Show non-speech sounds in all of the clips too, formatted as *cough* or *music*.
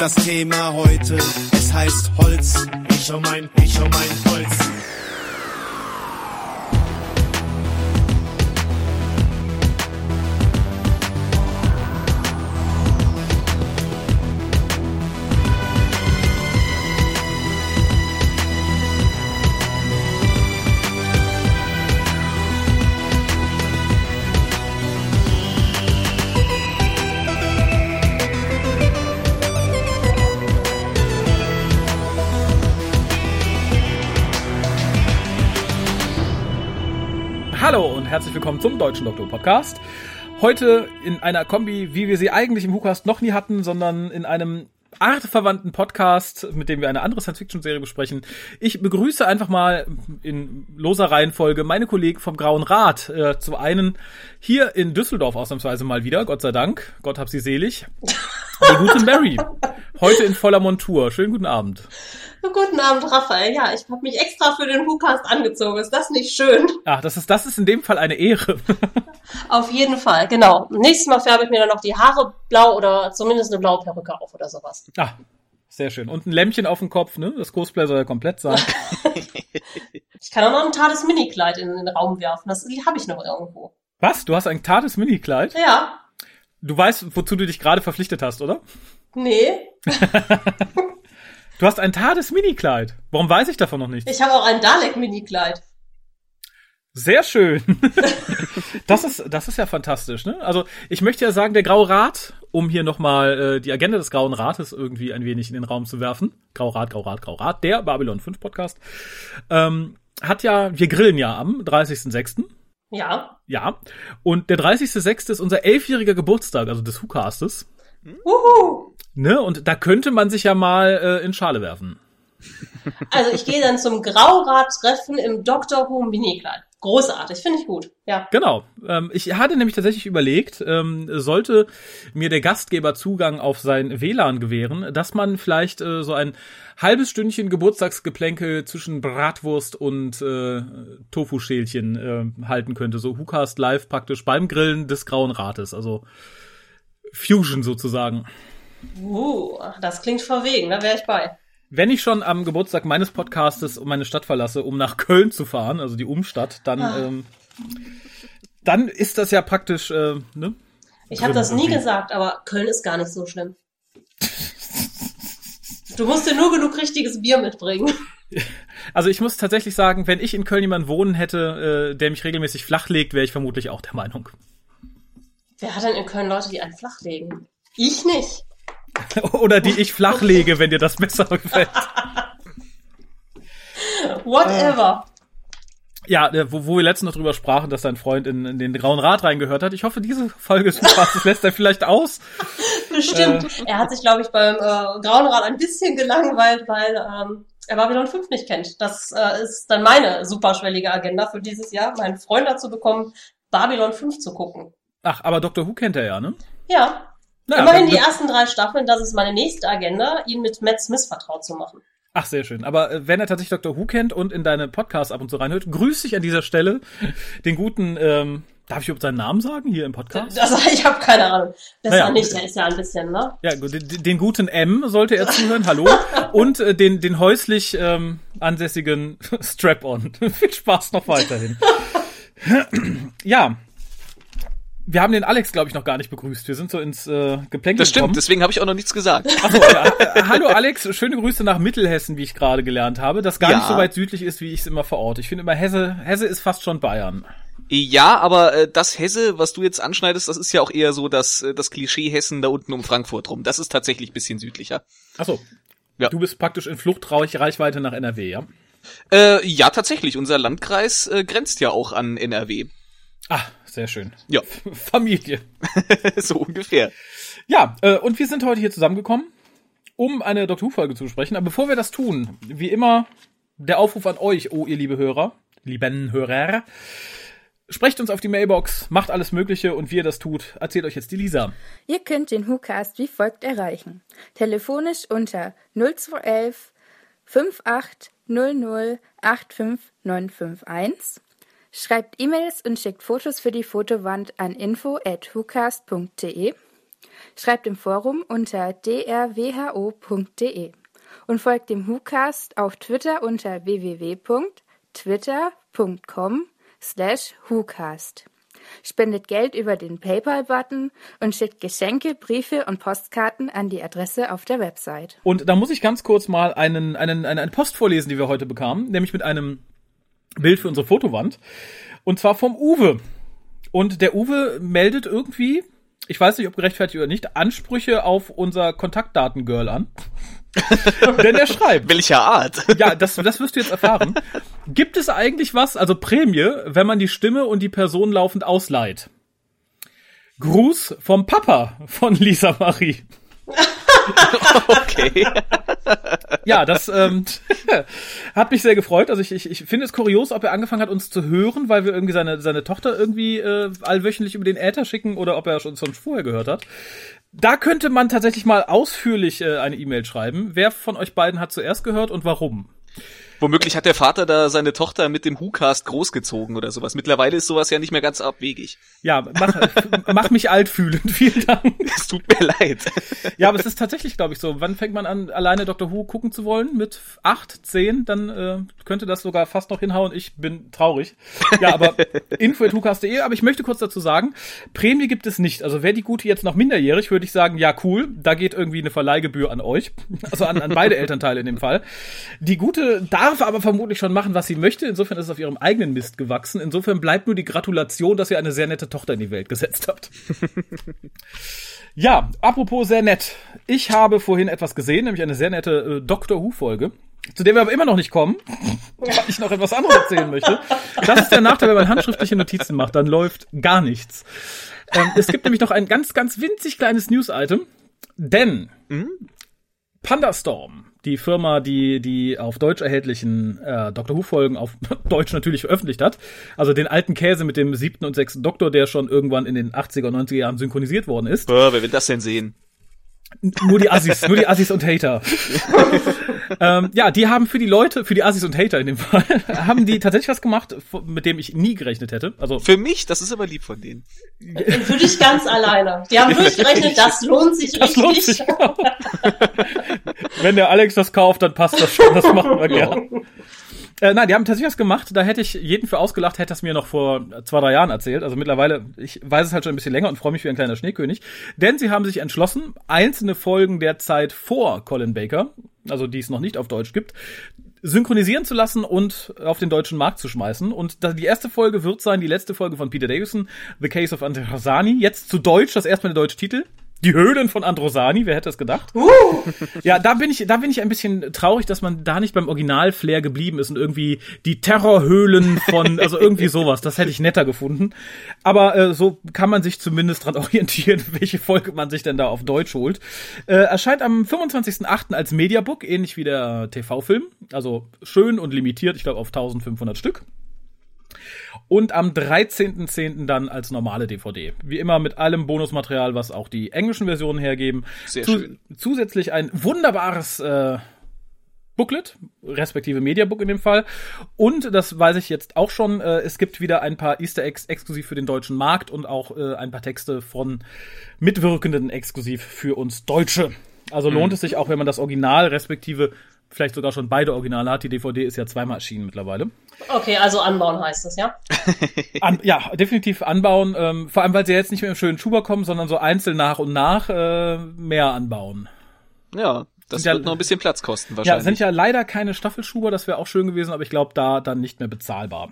Das Thema heute, es heißt Holz. Ich und mein, ich und mein Holz. Herzlich willkommen zum Deutschen Doktor Podcast. Heute in einer Kombi, wie wir sie eigentlich im WhoCast noch nie hatten, sondern in einem artverwandten Podcast, mit dem wir eine andere Science-Fiction-Serie besprechen. Ich begrüße einfach mal in loser Reihenfolge meine Kollegen vom Grauen Rat. Äh, zum einen hier in Düsseldorf ausnahmsweise mal wieder, Gott sei Dank. Gott hab sie selig. Die gute Mary. Heute in voller Montur. Schönen guten Abend. Guten Abend, Raphael. Ja, ich habe mich extra für den WhoCast angezogen. Ist das nicht schön? Ach, das ist, das ist in dem Fall eine Ehre. *laughs* Auf jeden Fall, genau. Nächstes Mal färbe ich mir dann noch die Haare blau oder zumindest eine blaue Perücke auf oder sowas. Ah, sehr schön. Und ein Lämpchen auf dem Kopf, ne? Das Cosplay soll ja komplett sein. *laughs* ich kann auch noch ein tades Minikleid in den Raum werfen. Das habe ich noch irgendwo. Was? Du hast ein tades Minikleid? Ja. Du weißt, wozu du dich gerade verpflichtet hast, oder? Nee. *laughs* du hast ein tades Minikleid. Warum weiß ich davon noch nicht? Ich habe auch ein Dalek-Minikleid. Sehr schön. *laughs* das ist das ist ja fantastisch, ne? Also, ich möchte ja sagen, der Graue Rat, um hier nochmal äh, die Agenda des Grauen Rates irgendwie ein wenig in den Raum zu werfen. Grau Rat, Grau Rat, Grau Rat, der Babylon 5 Podcast. Ähm, hat ja, wir grillen ja am 30.06. Ja. Ja. Und der 30.06. ist unser elfjähriger Geburtstag, also des WhoCastes. Uhu. Ne? Und da könnte man sich ja mal äh, in Schale werfen. Also ich gehe dann zum Graurat-Treffen im Dr. Who Minikleid. Großartig, finde ich gut. Ja. Genau. Ähm, ich hatte nämlich tatsächlich überlegt, ähm, sollte mir der Gastgeber Zugang auf sein WLAN gewähren, dass man vielleicht äh, so ein halbes Stündchen Geburtstagsgeplänkel zwischen Bratwurst und äh, Tofu-Schälchen äh, halten könnte. So WhoCast live praktisch beim Grillen des Grauen Rates. Also Fusion sozusagen. Uh, das klingt verwegen, da wäre ich bei. Wenn ich schon am Geburtstag meines Podcastes meine Stadt verlasse, um nach Köln zu fahren, also die Umstadt, dann, Ah. ähm, dann ist das ja praktisch, äh, ne? Ich habe das nie gesagt, aber Köln ist gar nicht so schlimm. Du musst dir nur genug richtiges Bier mitbringen. *laughs* Also ich muss tatsächlich sagen, wenn ich in Köln jemanden wohnen hätte, äh, der mich regelmäßig flachlegt, wäre ich vermutlich auch der Meinung. Wer hat denn in Köln Leute, die einen flachlegen? Ich nicht. *laughs* Oder die ich flachlege, wenn dir das besser gefällt. *laughs* Whatever. Ja, äh, wo, wo wir letztens noch drüber sprachen, dass dein Freund in, in den Grauen Rat reingehört hat. Ich hoffe, diese Folge des Podcasts lässt er vielleicht aus. *laughs* Bestimmt. Er hat sich, glaube ich, beim äh, Grauen Rat ein bisschen gelangweilt, weil ähm, er Babylon 5 nicht kennt. Das äh, ist dann meine superschwellige Agenda für dieses Jahr, meinen Freund dazu bekommen, Babylon 5 zu gucken. Ach, aber Dr. Who kennt er ja, ne? Ja, Naja, immerhin die ersten drei Staffeln, das ist meine nächste Agenda, ihn mit Matt Smith vertraut zu machen. Ach, sehr schön. Aber äh, wenn er tatsächlich Dr. Who kennt und in deine Podcasts ab und zu reinhört, grüße ich an dieser Stelle den guten, ähm, darf ich überhaupt seinen Namen sagen hier im Podcast? Also *laughs* ich habe keine Ahnung. Besser Naja. nicht, der ist ja ein bisschen, ne? Ja, gut, den, den guten M sollte er zuhören, hallo. *laughs* Und äh, den, den häuslich ähm, ansässigen *laughs* Strap-on. Viel Spaß noch weiterhin. ja. Wir haben den Alex, glaube ich, noch gar nicht begrüßt. Wir sind so ins äh, Geplänkel Das stimmt, gekommen. deswegen habe ich auch noch nichts gesagt. Achso, ja. Äh, Hallo Alex, schöne Grüße nach Mittelhessen, wie ich gerade gelernt habe, das gar Ja. nicht so weit südlich ist, wie ich es immer verorte. Ich finde immer Hesse, Hesse ist fast schon Bayern. Ja, aber äh, das Hesse, was du jetzt anschneidest, das ist ja auch eher so das, äh, das Klischee Hessen da unten um Frankfurt rum. Das ist tatsächlich ein bisschen südlicher. Achso. Ja. Du bist praktisch in Fluchtreichweite nach NRW, ja? Äh, ja, tatsächlich. Unser Landkreis äh, grenzt ja auch an NRW. Ah, sehr schön. Ja, *laughs* Familie. *laughs* so ungefähr. Ja, äh, und wir sind heute hier zusammengekommen, um eine Doctor Who-Folge zu besprechen. Aber bevor wir das tun, wie immer, der Aufruf an euch, oh ihr liebe Hörer, lieben Hörer, sprecht uns auf die Mailbox, macht alles Mögliche und wie ihr das tut, erzählt euch jetzt die Lisa. Ihr könnt den WhoCast wie folgt erreichen. Telefonisch unter 0211 5800 85951. Schreibt E-Mails und schickt Fotos für die Fotowand an info at whocast.de. Schreibt im Forum unter drwho.de und folgt dem WhoCast auf Twitter unter www.twitter.com slash WhoCast. Spendet Geld über den PayPal-Button und schickt Geschenke, Briefe und Postkarten an die Adresse auf der Website. Und da muss ich ganz kurz mal einen, einen, eine, eine Post vorlesen, die wir heute bekamen, nämlich mit einem Bild für unsere Fotowand. Und zwar vom Uwe. Und der Uwe meldet irgendwie, ich weiß nicht, ob gerechtfertigt oder nicht, Ansprüche auf unser Kontaktdatengirl an. *laughs* Denn er schreibt. Welcher Art? Ja, das, das wirst du jetzt erfahren. Gibt es eigentlich was, also Prämie, wenn man die Stimme und die Person laufend ausleiht? Gruß vom Papa von Lisa Marie. *laughs* Okay. Ja, das ähm, *laughs* hat mich sehr gefreut. Also ich, ich, ich finde es kurios, ob er angefangen hat, uns zu hören, weil wir irgendwie seine, seine Tochter irgendwie äh, allwöchentlich über den Äther schicken oder ob er schon, schon vorher gehört hat. Da könnte man tatsächlich mal ausführlich äh, eine E-Mail schreiben. Wer von euch beiden hat zuerst gehört und warum? Womöglich hat der Vater da seine Tochter mit dem WhoCast großgezogen oder sowas. Mittlerweile ist sowas ja nicht mehr ganz abwegig. Ja, mach, mach mich alt fühlen. *laughs* Vielen Dank. Es tut mir leid. Ja, aber es ist tatsächlich, glaube ich, so. Wann fängt man an, alleine Dr. Who gucken zu wollen? Mit acht, zehn? Dann äh, könnte das sogar fast noch hinhauen. Ich bin traurig. Ja, aber *laughs* info.hucast.de. Aber ich möchte kurz dazu sagen, Prämie gibt es nicht. Also wäre die Gute jetzt noch minderjährig, würde ich sagen, ja, cool. Da geht irgendwie eine Verleihgebühr an euch. Also an, an beide *laughs* Elternteile in dem Fall. Die Gute darf aber vermutlich schon machen, was sie möchte. Insofern ist es auf ihrem eigenen Mist gewachsen. Insofern bleibt nur die Gratulation, dass ihr eine sehr nette Tochter in die Welt gesetzt habt. *laughs* Ja, apropos sehr nett. Ich habe vorhin etwas gesehen, nämlich eine sehr nette äh, Doctor Who-Folge, zu der wir aber immer noch nicht kommen, *laughs* weil ich noch etwas anderes erzählen möchte. Das ist der Nachteil, wenn man handschriftliche Notizen macht, dann läuft gar nichts. Ähm, es gibt nämlich noch ein ganz, ganz winzig kleines News-Item, denn Pandastorm, die Firma, die die auf Deutsch erhältlichen äh, Doctor Who-Folgen auf *laughs* Deutsch natürlich veröffentlicht hat, also den alten Käse mit dem siebten und sechsten Doktor, der schon irgendwann in den 80er und 90er Jahren synchronisiert worden ist. Boah, wer will das denn sehen? Nur die Assis, nur die Assis und Hater. *laughs* ähm, ja, die haben für die Leute, für die Assis und Hater in dem Fall, *laughs* haben die tatsächlich was gemacht, mit dem ich nie gerechnet hätte. Also Für mich, das ist aber lieb von denen. Für dich ganz alleine. Die haben durchgerechnet, das lohnt sich das richtig. lohnt sich. Genau. *laughs* Wenn der Alex das kauft, dann passt das schon. Das machen wir gern. Äh, nein, die haben tatsächlich was gemacht. Da hätte ich jeden für ausgelacht, hätte das mir noch vor zwei, drei Jahren erzählt. Also mittlerweile, ich weiß es halt schon ein bisschen länger und freue mich wie ein kleiner Schneekönig. Denn sie haben sich entschlossen, einzelne Folgen der Zeit vor Colin Baker, also die es noch nicht auf Deutsch gibt, synchronisieren zu lassen und auf den deutschen Markt zu schmeißen. Und die erste Folge wird sein, die letzte Folge von Peter Davison, The Case of Androsani. Jetzt zu Deutsch, das erstmal der deutsche Titel. Die Höhlen von Androsani, wer hätte es gedacht? Ja, da bin ich, da bin ich ein bisschen traurig, dass man da nicht beim Original-Flair geblieben ist und irgendwie die Terrorhöhlen von, also irgendwie sowas. Das hätte ich netter gefunden. Aber äh, so kann man sich zumindest dran *laughs* orientieren, welche Folge man sich denn da auf Deutsch holt. Äh, erscheint am 25.08. als Mediabook, ähnlich wie der TV-Film. Also schön und limitiert, ich glaube auf 1500 Stück. Und am 13.10. dann als normale DVD. Wie immer mit allem Bonusmaterial, was auch die englischen Versionen hergeben. Sehr schön. Zusätzlich ein wunderbares äh, Booklet, respektive Mediabook in dem Fall. Und das weiß ich jetzt auch schon, äh, es gibt wieder ein paar Easter Eggs exklusiv für den deutschen Markt und auch äh, ein paar Texte von Mitwirkenden exklusiv für uns Deutsche. Also lohnt es sich auch, wenn man das Original, respektive vielleicht sogar schon beide Originale hat. Die DVD ist ja zweimal erschienen mittlerweile. Okay, also anbauen heißt es, ja? *laughs* An, ja, definitiv anbauen. Ähm, vor allem, weil sie jetzt nicht mehr im schönen Schuber kommen, sondern so einzeln nach und nach äh, mehr anbauen. Ja, das Sind ja- wird noch ein bisschen Platz kosten Ja, wahrscheinlich. sind ja leider keine Staffelschuber, das wäre auch schön gewesen, aber ich glaube, da dann nicht mehr bezahlbar.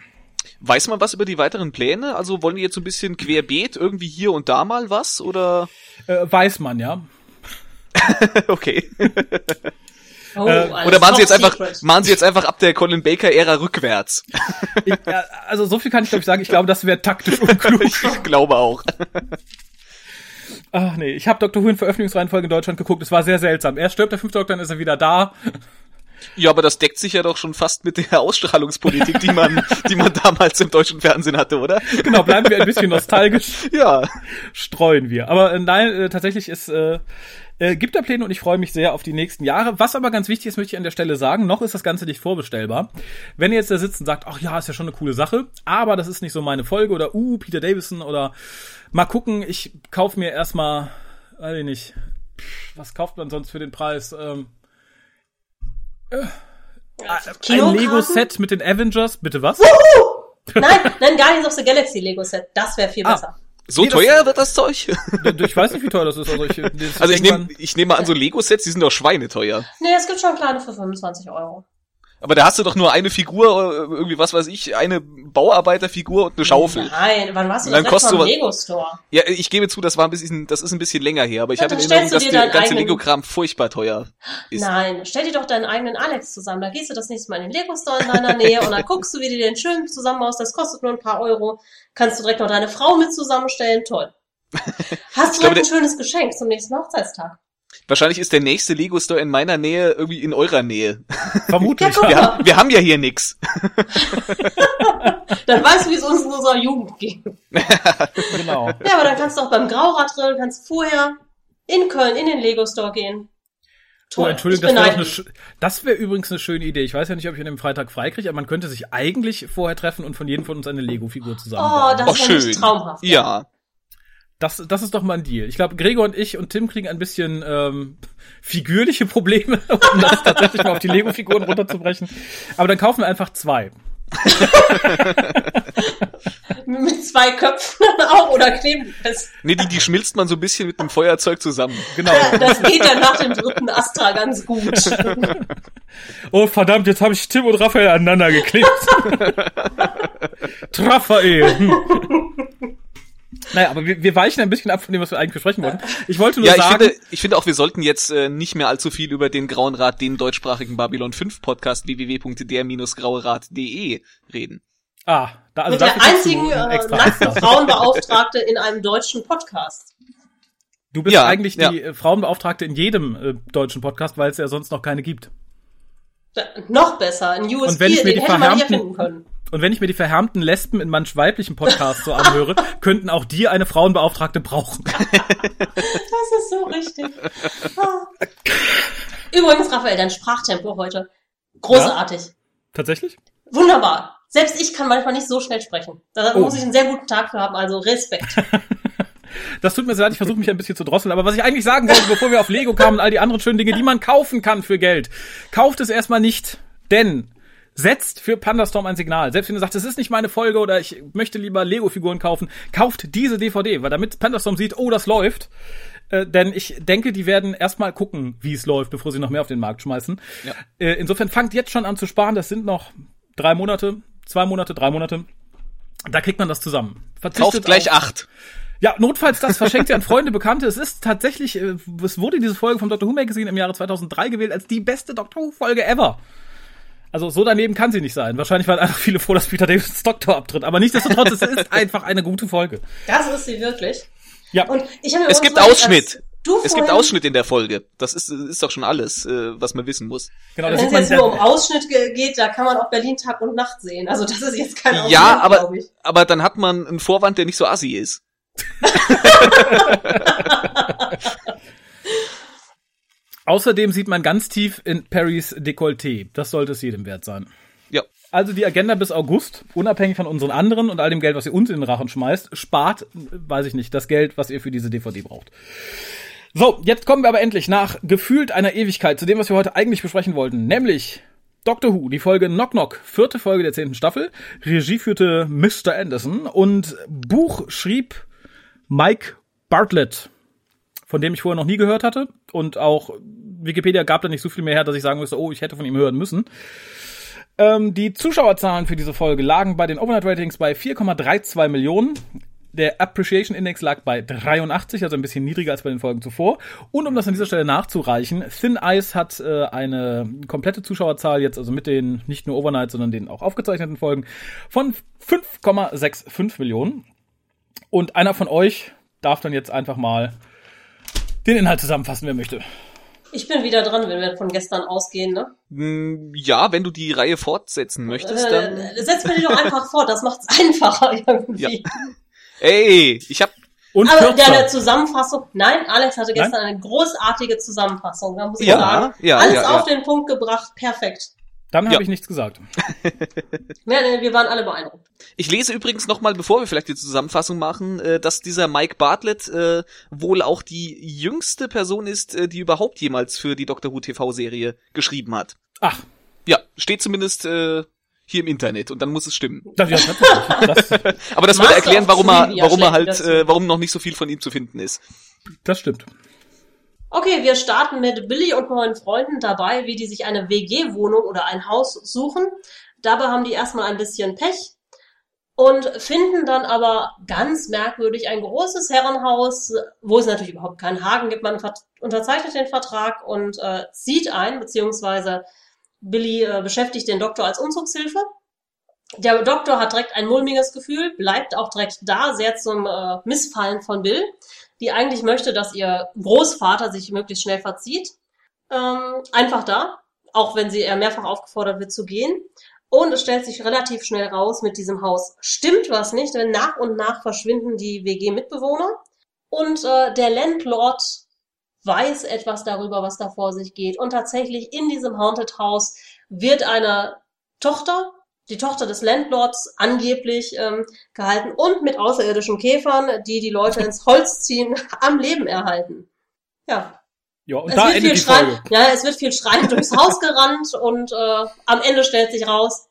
Weiß man was über die weiteren Pläne? Also wollen die jetzt so ein bisschen querbeet irgendwie hier und da mal was oder? Äh, weiß man, ja. *laughs* okay. *laughs* Oh, Äh, Oder machen sie jetzt einfach, secret. machen sie jetzt einfach ab der Colin Baker Ära rückwärts? Ich, äh, also so viel kann ich glaube ich sagen. Ich glaube, das wäre taktisch unklug. *laughs* ich glaube auch. Ach nee, ich habe Dr. Who in Veröffentlichungsreihenfolge in Deutschland geguckt. Es war sehr seltsam. Er stirbt, der fünfte Doktor, dann ist er wieder da. Ja, aber das deckt sich ja doch schon fast mit der Ausstrahlungspolitik, die man, die man damals im deutschen Fernsehen hatte, oder? Genau, bleiben wir ein bisschen nostalgisch. Ja. streuen wir. Aber äh, nein, äh, tatsächlich ist äh, äh, gibt da Pläne und ich freue mich sehr auf die nächsten Jahre. Was aber ganz wichtig ist, möchte ich an der Stelle sagen, noch ist das Ganze nicht vorbestellbar. Wenn ihr jetzt da sitzt und sagt, ach ja, ist ja schon eine coole Sache, aber das ist nicht so meine Folge oder uh, Peter Davison oder mal gucken, ich kaufe mir erstmal weiß ich nicht. Was kauft man sonst für den Preis? Ähm, ein Kinokarten? Lego-Set mit den Avengers, bitte was? Nein, *laughs* nein, Guardians of the Galaxy Lego Set. Das wäre viel Ah. besser. So Nee, das- teuer wird das Zeug? *laughs* ich weiß nicht, wie teuer das ist. Also ich, das Also ich nehme ich nehme mal an, so Lego-Sets, die sind doch schweineteuer. Nee, es gibt schon kleine für 25 Euro. Aber da hast du doch nur eine Figur, äh, irgendwie was weiß ich, eine Bauarbeiterfigur und eine Schaufel. Nein, wann warst du Und dann kostet Lego Store? Ja, ich gebe zu, das war ein bisschen, das ist ein bisschen länger her, aber ich Ja, habe in Erinnerung, dass der ganze eigenen- Lego-Kram furchtbar teuer ist. Nein, stell dir doch deinen eigenen Alex zusammen. Da gehst du das nächste Mal in den Lego Store in deiner Nähe und dann guckst du, wie du den schön zusammenbaust. Das kostet nur ein paar Euro. Kannst du direkt noch deine Frau mit zusammenstellen. Toll. *laughs* Hast du direkt ein schönes Geschenk zum nächsten Hochzeitstag. Wahrscheinlich ist der nächste Lego-Store in meiner Nähe irgendwie in eurer Nähe. vermutlich. Ja, guck Wir, mal. haben, wir haben ja hier nix. *laughs* Dann weißt du, wie es uns in unserer Jugend ging. genau. Ja, aber dann kannst du auch beim Grauradrill, kannst vorher in Köln in den Lego Store gehen. Oh, Toll. Entschuldigung, ich das wäre das wäre übrigens eine schöne Idee. Ich weiß ja nicht, ob ich an dem Freitag freikriege, aber man könnte sich eigentlich vorher treffen und von jedem von uns eine Lego-Figur Oh, zusammenbauen. das Oh, ist ja schön. traumhaft. Ja. Das, das ist doch mal ein Deal. Ich glaube, Gregor und ich und Tim kriegen ein bisschen ähm, figürliche Probleme, *laughs* um das tatsächlich mal auf die Lego-Figuren runterzubrechen. Aber dann kaufen wir einfach zwei. Mit zwei Köpfen *laughs* auch oder kleben fest. Nee, die, die schmilzt man so ein bisschen mit einem Feuerzeug zusammen. Genau. Das geht ja nach dem dritten Astra ganz gut. *laughs* Oh verdammt, jetzt habe ich Tim und Raphael aneinander geklebt. Raphael. Naja, aber wir, wir weichen ein bisschen ab von dem, was wir eigentlich besprechen wollten. Ich wollte nur Ja, ich sagen, finde, ich finde auch, wir sollten jetzt äh, nicht mehr allzu viel über den Grauen Rat, den deutschsprachigen Babylon 5 Podcast www.der-grauerat.de reden. ah, da, also Mit der einzigen äh, nackten. Frauenbeauftragte in einem deutschen Podcast. Du bist Ja, eigentlich ja. die äh, Frauenbeauftragte in jedem äh, deutschen Podcast, weil es ja sonst noch keine gibt. Da, noch besser, ein Und USB, wenn ich mir den die hätte man nicht verhärmten- erfinden können. Und wenn ich mir die verhärmten Lesben in manch weiblichen Podcasts so anhöre, *laughs* könnten auch die eine Frauenbeauftragte brauchen. Das ist so richtig. Ah. Übrigens, Raphael, dein Sprachtempo heute. Großartig. Tatsächlich? Wunderbar. Selbst ich kann manchmal nicht so schnell sprechen. Da Oh. muss ich einen sehr guten Tag für haben, also Respekt. *laughs* Das tut mir sehr leid, ich versuche mich ein bisschen zu drosseln. Aber was ich eigentlich sagen wollte, bevor wir auf Lego kamen und all die anderen schönen Dinge, die man kaufen kann für Geld, kauft es erstmal nicht. Denn setzt für Pandastorm ein Signal. Selbst wenn du sagst, das ist nicht meine Folge oder ich möchte lieber Lego-Figuren kaufen, kauft diese DVD, weil damit Pandastorm sieht, oh, das läuft. Äh, denn ich denke, die werden erstmal gucken, wie es läuft, bevor sie noch mehr auf den Markt schmeißen. Ja. Äh, insofern fangt jetzt schon an zu sparen. Das sind noch drei Monate, zwei Monate, drei Monate. Da kriegt man das zusammen. Verzichtet Kauft gleich acht. ja, notfalls das verschenkt ihr an Freunde, Bekannte. Es ist tatsächlich, äh, es wurde diese Folge vom Doctor Who Magazine im Jahre 2003 gewählt als die beste Doctor Who Folge ever. Also so daneben kann sie nicht sein. Wahrscheinlich waren einfach viele froh, dass Peter Davids Doktor abtritt. Aber nichtsdestotrotz, es ist einfach eine gute Folge. Das ist sie wirklich. Ja, Und ich habe Es gibt Ausschnitt. Du Es gibt Ausschnitt in der Folge. Das ist, ist doch schon alles, äh, was man wissen muss. genau. Wenn es jetzt nur um Ausschnitt ge- geht, da kann man auch Berlin Tag und Nacht sehen. Also das ist jetzt kein Ausschnitt, Ja, aber, aber dann hat man einen Vorwand, der nicht so assi ist. *laughs* *laughs* *laughs* außerdem sieht man ganz tief in Perrys Dekolleté. Das sollte es jedem wert sein. Ja. Also die Agenda bis August, unabhängig von unseren anderen und all dem Geld, was ihr uns in den Rachen schmeißt, spart, weiß ich nicht, das Geld, was ihr für diese DVD braucht. So, jetzt kommen wir aber endlich nach gefühlt einer Ewigkeit zu dem, was wir heute eigentlich besprechen wollten, nämlich Doctor Who, die Folge Knock Knock, vierte Folge der zehnten Staffel. Regie führte Mr. Anderson und Buch schrieb Mike Bartlett, von dem ich vorher noch nie gehört hatte und auch Wikipedia gab da nicht so viel mehr her, dass ich sagen müsste, oh, ich hätte von ihm hören müssen. Ähm, die Zuschauerzahlen für diese Folge lagen bei den Overnight Ratings bei 4,32 Millionen. Der Appreciation Index lag bei 83, also ein bisschen niedriger als bei den Folgen zuvor. Und um das an dieser Stelle nachzureichen, Thin Ice hat äh, eine komplette Zuschauerzahl jetzt, also mit den nicht nur Overnight, sondern den auch aufgezeichneten Folgen, von 5,65 Millionen. Und einer von euch darf dann jetzt einfach mal den Inhalt zusammenfassen, wer möchte. Ich bin wieder dran, wenn wir von gestern ausgehen, ne? Hm, Ja, wenn du die Reihe fortsetzen möchtest, dann. Äh, setz mir die doch einfach vor, das macht's *laughs* einfacher irgendwie. Ja. Ey, ich hab. Und Aber kürzer. deine Zusammenfassung, nein, Alex hatte gestern Nein? eine großartige Zusammenfassung, da muss ich Ja, sagen. ja, Alles ja, auf ja. den Punkt gebracht, perfekt. Dann habe Ja. ich nichts gesagt. *laughs* Ja, nee, wir waren alle beeindruckt. Ich lese übrigens nochmal, bevor wir vielleicht die Zusammenfassung machen, äh, dass dieser Mike Bartlett äh, wohl auch die jüngste Person ist, äh, die überhaupt jemals für die Doctor Who TV-Serie geschrieben hat. Ach, Ja, steht zumindest äh, hier im Internet und dann muss es stimmen. das, ja, das, *laughs* Aber das würde erklären, warum er, warum er halt, äh, warum noch nicht so viel von ihm zu finden ist. das stimmt. Okay, wir starten mit Billy und neuen Freunden dabei, wie die sich eine WG-Wohnung oder ein Haus suchen. Dabei haben die erstmal ein bisschen Pech und finden dann aber ganz merkwürdig ein großes Herrenhaus, wo es natürlich überhaupt keinen Haken gibt. Man unterzeichnet den Vertrag und äh, zieht ein, beziehungsweise Billy äh, beschäftigt den Doktor als Umzugshilfe. Der Doktor hat direkt ein mulmiges Gefühl, bleibt auch direkt da, sehr zum äh, Missfallen von Bill, die eigentlich möchte, dass ihr Großvater sich möglichst schnell verzieht. Ähm, einfach da, auch wenn sie eher mehrfach aufgefordert wird zu gehen. Und es stellt sich relativ schnell raus, mit diesem Haus stimmt was nicht, denn nach und nach verschwinden die WG-Mitbewohner. Und äh, der Landlord weiß etwas darüber, was da vor sich geht. Und tatsächlich in diesem Haunted House wird eine Tochter, die Tochter des Landlords, angeblich ähm, gehalten und mit außerirdischen Käfern, die die Leute ins Holz ziehen, *laughs* am Leben erhalten. Ja, Ja, und es da wird endet viel schreien, ja, es wird viel schreien *laughs* durchs Haus gerannt und äh, am Ende stellt sich raus,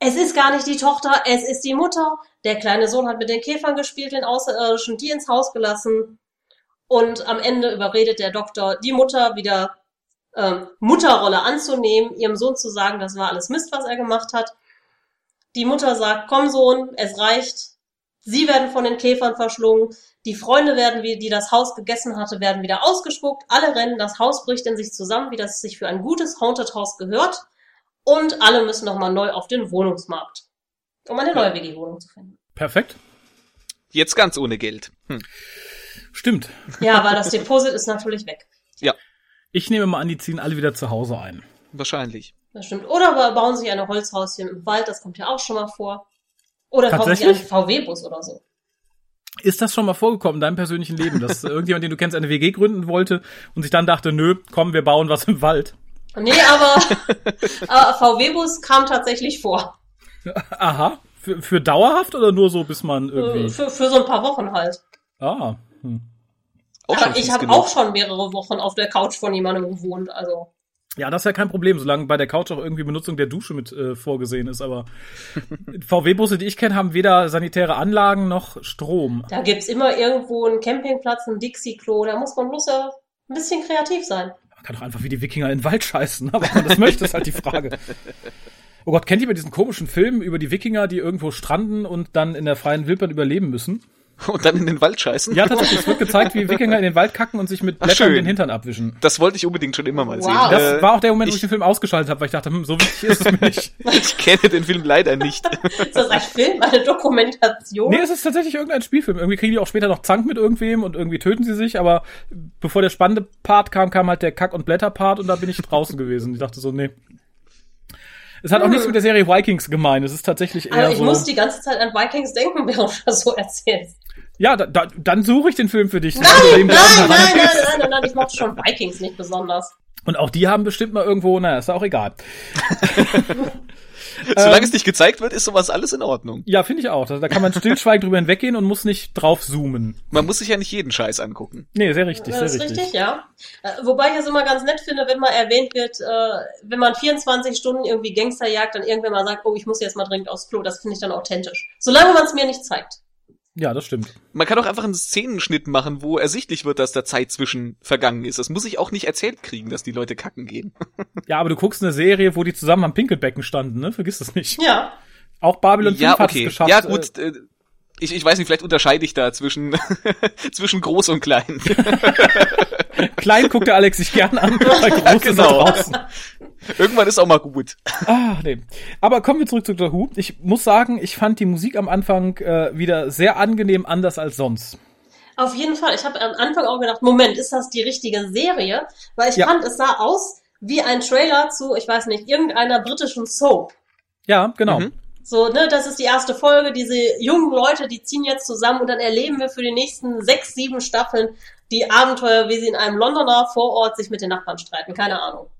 es ist gar nicht die Tochter, es ist die Mutter. Der kleine Sohn hat mit den Käfern gespielt, den Außerirdischen, die ins Haus gelassen. Und am Ende überredet der Doktor die Mutter wieder ähm, Mutterrolle anzunehmen, ihrem Sohn zu sagen, das war alles Mist, was er gemacht hat. Die Mutter sagt, komm Sohn, es reicht. Sie werden von den Käfern verschlungen. Die Freunde werden, wie die das Haus gegessen hatte, werden wieder ausgespuckt. Alle rennen, das Haus bricht in sich zusammen, wie das sich für ein gutes Haunted House gehört. Und alle müssen nochmal neu auf den Wohnungsmarkt, um eine neue WG-Wohnung zu finden. Perfekt. Jetzt ganz ohne Geld. Hm. Stimmt. Ja, weil das Deposit ist natürlich weg. Ich nehme mal an, die ziehen alle wieder zu Hause ein. Wahrscheinlich. Das stimmt. Oder ba- bauen sich eine Holzhäuschen im Wald, das kommt ja auch schon mal vor. Oder kaufen sich einen? VW-Bus oder so. Ist das schon mal vorgekommen in deinem persönlichen Leben, dass *laughs* irgendjemand, den du kennst, eine WG gründen wollte und sich dann dachte, nö, komm, wir bauen was im Wald? Nee, aber, *laughs* aber VW-Bus kam tatsächlich vor. Aha. Für, für dauerhaft oder nur so, bis man Äh, irgendwie. Für, für so ein paar Wochen halt. Ah. Hm. Auch schon Aber ich habe auch schon mehrere Wochen auf der Couch von jemandem gewohnt. Also Ja, das ist ja kein Problem, solange bei der Couch auch irgendwie Benutzung der Dusche mit äh, vorgesehen ist. Aber *laughs* VW-Busse, die ich kenne, haben weder sanitäre Anlagen noch Strom. da gibt's immer irgendwo einen Campingplatz, ein Dixie-Klo. Da muss man bloß ja ein bisschen kreativ sein. Man kann doch einfach wie die Wikinger in den Wald scheißen, aber ob man das möchte, ist halt die Frage. *laughs* Oh Gott, kennt ihr mal diesen komischen Film über die Wikinger, die irgendwo stranden und dann in der freien Wildbahn überleben müssen? *laughs* Und dann in den Wald scheißen? Ja, tatsächlich, es wird gezeigt, wie Wikinger in den Wald kacken und sich mit Blättern den Hintern abwischen. Das wollte ich unbedingt schon immer mal Wow. sehen. Das Äh, war auch der Moment, wo ich ich- den Film ausgeschaltet habe, weil ich dachte, hm, so wichtig ist es mir nicht. *laughs* ich kenne den Film leider nicht. *laughs* Ist das ein Film, eine Dokumentation? Nee, es ist tatsächlich irgendein Spielfilm. Irgendwie kriegen die auch später noch Zank mit irgendwem und irgendwie töten sie sich, aber bevor der spannende Part kam, kam halt der Kack- und Blätter-Part und da bin ich draußen gewesen. Ich dachte so, nee. Es hat auch nichts mit der Serie Vikings gemein. Es ist tatsächlich eher aber ich so. muss die ganze Zeit an Vikings denken, während du das so erzählst. Ja, da, da, dann suche ich den Film für dich. Nein, du nein, nein, nein, nein, nein, nein, ich mochte schon Vikings nicht besonders. Und auch die haben bestimmt mal irgendwo, naja, ist ja auch egal. *laughs* Solange es nicht gezeigt wird, ist sowas alles in Ordnung. Ja, finde ich auch. Da, da kann man stillschweigend drüber hinweggehen und muss nicht drauf zoomen. Man muss sich ja nicht jeden Scheiß angucken. Nee, sehr richtig, sehr Das ist richtig. richtig, ja. Äh, Wobei ich es immer ganz nett finde, wenn mal erwähnt wird, äh, wenn man 24 Stunden irgendwie Gangster jagt, dann irgendwer mal sagt, oh, ich muss jetzt mal dringend aufs Klo. Das finde ich dann authentisch. Solange man es mir nicht zeigt. Ja, das stimmt. Man kann auch einfach einen Szenenschnitt machen, wo ersichtlich wird, dass da Zeit zwischen vergangen ist. Das muss ich auch nicht erzählt kriegen, dass die Leute kacken gehen. *laughs* Ja, aber du guckst eine Serie, wo die zusammen am Pinkelbecken standen, ne? Vergiss das nicht. Ja. Auch Babylon 5 ja, hat es okay. geschafft. Ja, äh, gut. Äh, ich, ich weiß nicht, vielleicht unterscheide ich da zwischen, *laughs* zwischen groß und klein. *laughs* Klein guckt der Alex sich gern an, bei groß ist er Genau. draußen. Irgendwann ist auch mal gut. Ah, nee. Aber kommen wir zurück zu Doctor Who. Ich muss sagen, ich fand die Musik am Anfang äh, wieder sehr angenehm anders als sonst. Auf jeden Fall. Ich habe am Anfang auch gedacht, Moment, ist das die richtige Serie? Weil ich Ja. fand, es sah aus wie ein Trailer zu, ich weiß nicht, irgendeiner britischen Soap. Ja, genau. Mhm. So, ne, das ist die erste Folge, diese jungen Leute, die ziehen jetzt zusammen und dann erleben wir für die nächsten sechs, sieben Staffeln die Abenteuer, wie sie in einem Londoner Vorort sich mit den Nachbarn streiten. Keine Ahnung.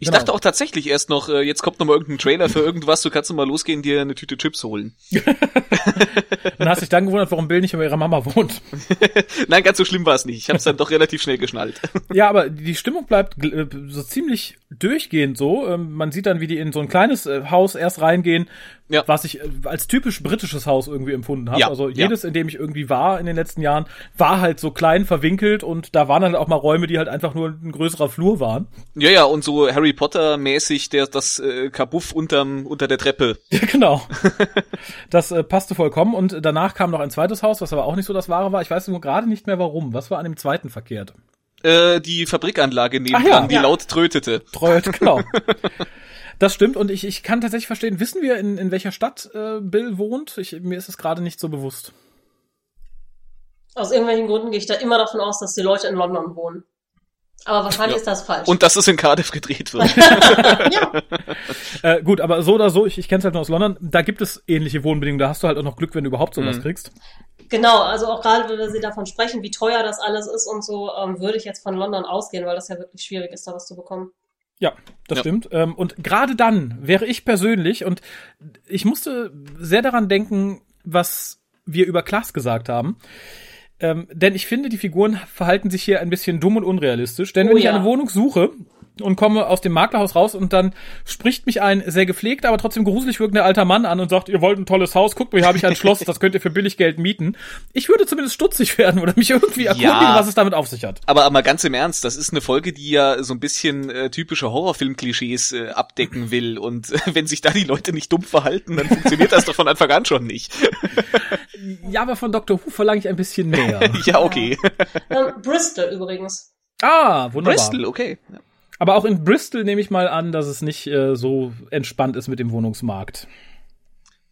Ich Genau. dachte auch tatsächlich erst noch, äh, jetzt kommt noch mal irgendein Trailer für irgendwas, du kannst noch mal losgehen, dir eine Tüte Chips holen. *laughs* Und hast dich dann gewundert, warum Bill nicht bei ihrer Mama wohnt. *laughs* Nein, ganz so schlimm war es nicht. Ich habe es dann doch relativ schnell geschnallt. *laughs* Ja, aber die Stimmung bleibt äh, so ziemlich durchgehend so. Ähm, Man sieht dann, wie die in so ein kleines äh, Haus erst reingehen, Ja. was ich äh, als typisch britisches Haus irgendwie empfunden habe. Ja, Also ja. jedes, in dem ich irgendwie war in den letzten Jahren, war halt so klein verwinkelt und da waren dann auch mal Räume, die halt einfach nur ein größerer Flur waren. Ja, ja, und so Harry Potter mäßig der das äh, Kabuff unterm unter der Treppe. *laughs* Ja, genau. Das äh, passte vollkommen und danach kam noch ein zweites Haus, was aber auch nicht so das wahre war. Ich weiß nur gerade nicht mehr warum. Was war an dem zweiten verkehrt? Äh, die Fabrikanlage nebenan, ja, die ja. laut trötete. Treut, *laughs* genau. Das stimmt und ich, ich kann tatsächlich verstehen, wissen wir, in, in welcher Stadt äh, Bill wohnt? Ich, mir ist es gerade nicht so bewusst. Aus irgendwelchen Gründen gehe ich da immer davon aus, dass die Leute in London wohnen. Aber wahrscheinlich Ja. ist das falsch. Und dass es in Cardiff gedreht wird. *laughs* ja, Äh, gut, aber so oder so, ich, ich kenne es halt nur aus London, da gibt es ähnliche Wohnbedingungen, da hast du halt auch noch Glück, wenn du überhaupt sowas Mhm. kriegst. genau. Also auch gerade, wenn Sie davon sprechen, wie teuer das alles ist und so, ähm, würde ich jetzt von London ausgehen, weil das ja wirklich schwierig ist, da was zu bekommen. Ja, das Ja. stimmt. Ähm, und gerade dann wäre ich persönlich, und ich musste sehr daran denken, was wir über Klaas gesagt haben. Ähm, denn ich finde, die Figuren verhalten sich hier ein bisschen dumm und unrealistisch. Denn Oh wenn ich ja. eine Wohnung suche und komme aus dem Maklerhaus raus und dann spricht mich ein sehr gepflegter, aber trotzdem gruselig wirkender alter Mann an und sagt, ihr wollt ein tolles Haus, guckt mal, hier habe ich ein *laughs* Schloss, das könnt ihr für billig Geld mieten. Ich würde zumindest stutzig *laughs* werden oder mich irgendwie erkundigen, was es damit auf sich hat. Aber, aber ganz im Ernst, das ist eine Folge, die ja so ein bisschen äh, typische Horrorfilm-Klischees äh, abdecken *laughs* will. Und äh, wenn sich da die Leute nicht dumm verhalten, dann funktioniert das doch von Anfang an schon nicht. Ja, aber von Dr. Who verlange ich ein bisschen mehr. ja, okay. Ähm, Bristol übrigens. ah, wunderbar. Bristol, okay. Ja. Aber auch in Bristol nehme ich mal an, dass es nicht äh, so entspannt ist mit dem Wohnungsmarkt.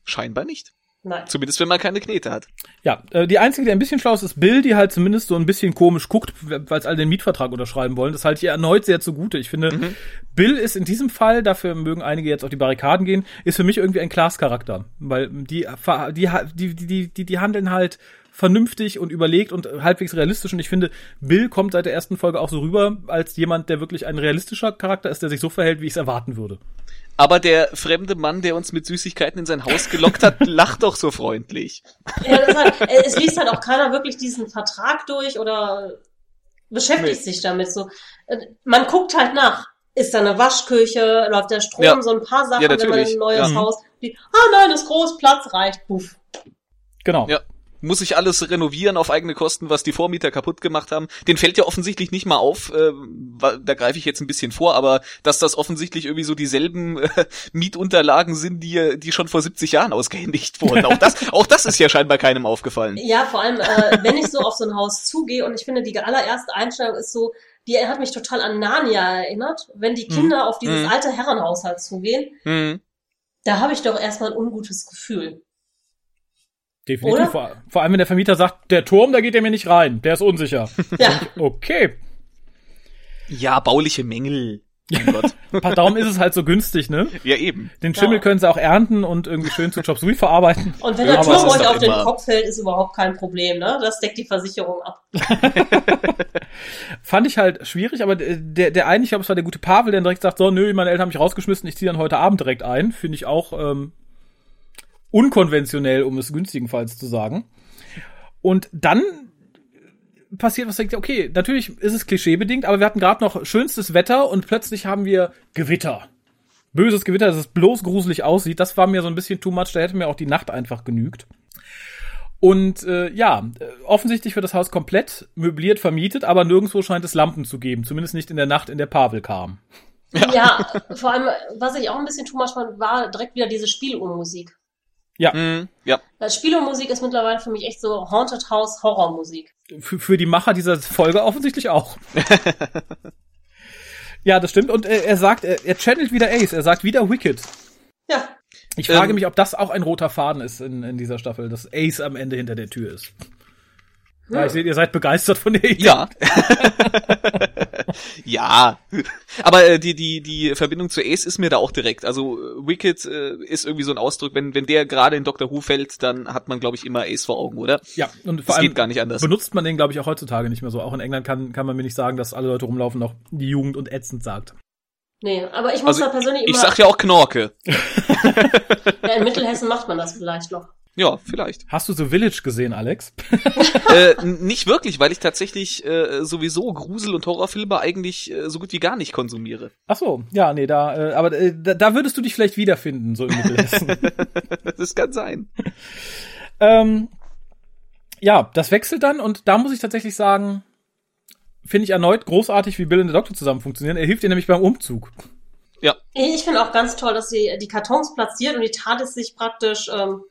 Scheinbar nicht. Nein. Zumindest wenn man keine Knete hat. Ja, äh, die einzige, die ein bisschen schlau ist, ist Bill, die halt zumindest so ein bisschen komisch guckt, weil es alle den Mietvertrag unterschreiben wollen. Das halte ich ihr erneut sehr zugute. Ich finde, Bill ist in diesem Fall, dafür mögen einige jetzt auf die Barrikaden gehen, ist für mich irgendwie ein Class-Charakter. Weil die, die, die, die, die, die handeln halt vernünftig und überlegt und halbwegs realistisch. Und ich finde, Bill kommt seit der ersten Folge auch so rüber, als jemand, der wirklich ein realistischer Charakter ist, der sich so verhält, wie ich es erwarten würde. Aber der fremde Mann, der uns mit Süßigkeiten in sein Haus gelockt hat, *laughs* lacht doch so freundlich. Ja, halt, es liest halt auch keiner wirklich diesen Vertrag durch oder beschäftigt sich damit so. Äh, Man guckt halt nach. Ist da eine Waschküche, läuft der Strom, Ja. so ein paar Sachen, Ja, wenn man ein neues Ja. Haus. Die, ah nein, ist groß, Platz reicht, puff. Genau. Ja. Muss ich alles renovieren auf eigene Kosten, was die Vormieter kaputt gemacht haben. Den fällt ja offensichtlich nicht mal auf, äh, da greife ich jetzt ein bisschen vor, aber dass das offensichtlich irgendwie so dieselben äh, Mietunterlagen sind, die, die schon vor 70 Jahren ausgehändigt wurden. Auch das, *laughs* auch das ist ja scheinbar keinem aufgefallen. Ja, vor allem, äh, wenn ich so auf so ein Haus zugehe und ich finde, die allererste Einstellung ist so, die hat mich total an Narnia erinnert. Wenn die Kinder auf dieses Mhm. alte Herrenhaus halt zugehen, Hm. da habe ich doch erstmal ein ungutes Gefühl. Definitiv. Oder? Vor, vor allem, wenn der Vermieter sagt, der Turm, da geht er mir nicht rein, der ist unsicher. *laughs* Ja, Okay. Ja, bauliche Mängel. Mein *laughs* Gott. Darum ist es halt so günstig, ne? Ja, eben. Den Schimmel Ja. können sie auch ernten und irgendwie schön zu Chop Suey verarbeiten. und wenn Ja, der Turm euch auf den Kopf fällt, ist überhaupt kein Problem, ne? Das deckt die Versicherung ab. *laughs* Fand ich halt schwierig, aber der, der eine, ich glaube, es war der gute Pavel, der direkt sagt, so, nö, meine Eltern haben mich rausgeschmissen, ich ziehe dann heute Abend direkt ein. Finde ich auch ähm, unkonventionell, um es günstigenfalls zu sagen. Und dann passiert was, okay, natürlich ist es klischeebedingt, aber wir hatten gerade noch schönstes Wetter und plötzlich haben wir Gewitter. Böses Gewitter, dass es bloß gruselig aussieht. Das war mir so ein bisschen too much, da hätte mir auch die Nacht einfach genügt. Und äh, ja, äh, offensichtlich wird das Haus komplett möbliert vermietet, aber nirgendwo scheint es Lampen zu geben. Zumindest nicht in der Nacht, in der Pavel kam. Ja. vor allem, was ich auch ein bisschen too much fand, war direkt wieder diese Spieluhrmusik. Hm. Ja. Das Spieluhrmusik ist mittlerweile für mich echt so Haunted House Horrormusik. Für, für die Macher dieser Folge offensichtlich auch. *laughs* ja, das stimmt. Und äh, er sagt, er, er channelt wieder Ace, er sagt wieder Wicked. Ja, Ich frage Ähm. mich, ob das auch ein roter Faden ist in, in dieser Staffel, dass Ace am Ende hinter der Tür ist. Ja, ich sehe, ihr seid begeistert von Ace. Ja. *laughs* ja. Aber äh, die, die, die Verbindung zu Ace ist mir da auch direkt. Also äh, Wicked äh, ist irgendwie so ein Ausdruck, wenn, wenn der gerade in Doctor Who fällt, dann hat man, glaube ich, immer Ace vor Augen, oder? Ja, und vor Das allem geht gar nicht anders. benutzt man den, glaube ich, auch heutzutage nicht mehr so. Auch in England kann, kann man mir nicht sagen, dass alle Leute rumlaufen noch die Jugend und ätzend sagt. Nee, aber ich muss Also da persönlich ich immer. sag ja auch Knorke. *laughs* ja, in Mittelhessen macht man das vielleicht noch. Ja, vielleicht. Hast du The Village gesehen, Alex? *laughs* äh, nicht wirklich, weil ich tatsächlich äh, sowieso Grusel- und Horrorfilme eigentlich äh, so gut wie gar nicht konsumiere. Ach so, ja, nee, da, äh, aber äh, da, würdest du dich vielleicht wiederfinden, so im Mittelhessen. *laughs* Das kann sein. ähm, ja, das wechselt dann und da muss ich tatsächlich sagen, finde ich erneut großartig, wie Bill und der Doktor zusammen funktionieren. Er hilft ihr nämlich beim Umzug. Ich finde auch ganz toll, dass sie die Kartons platziert und die TARDIS sich praktisch ähm,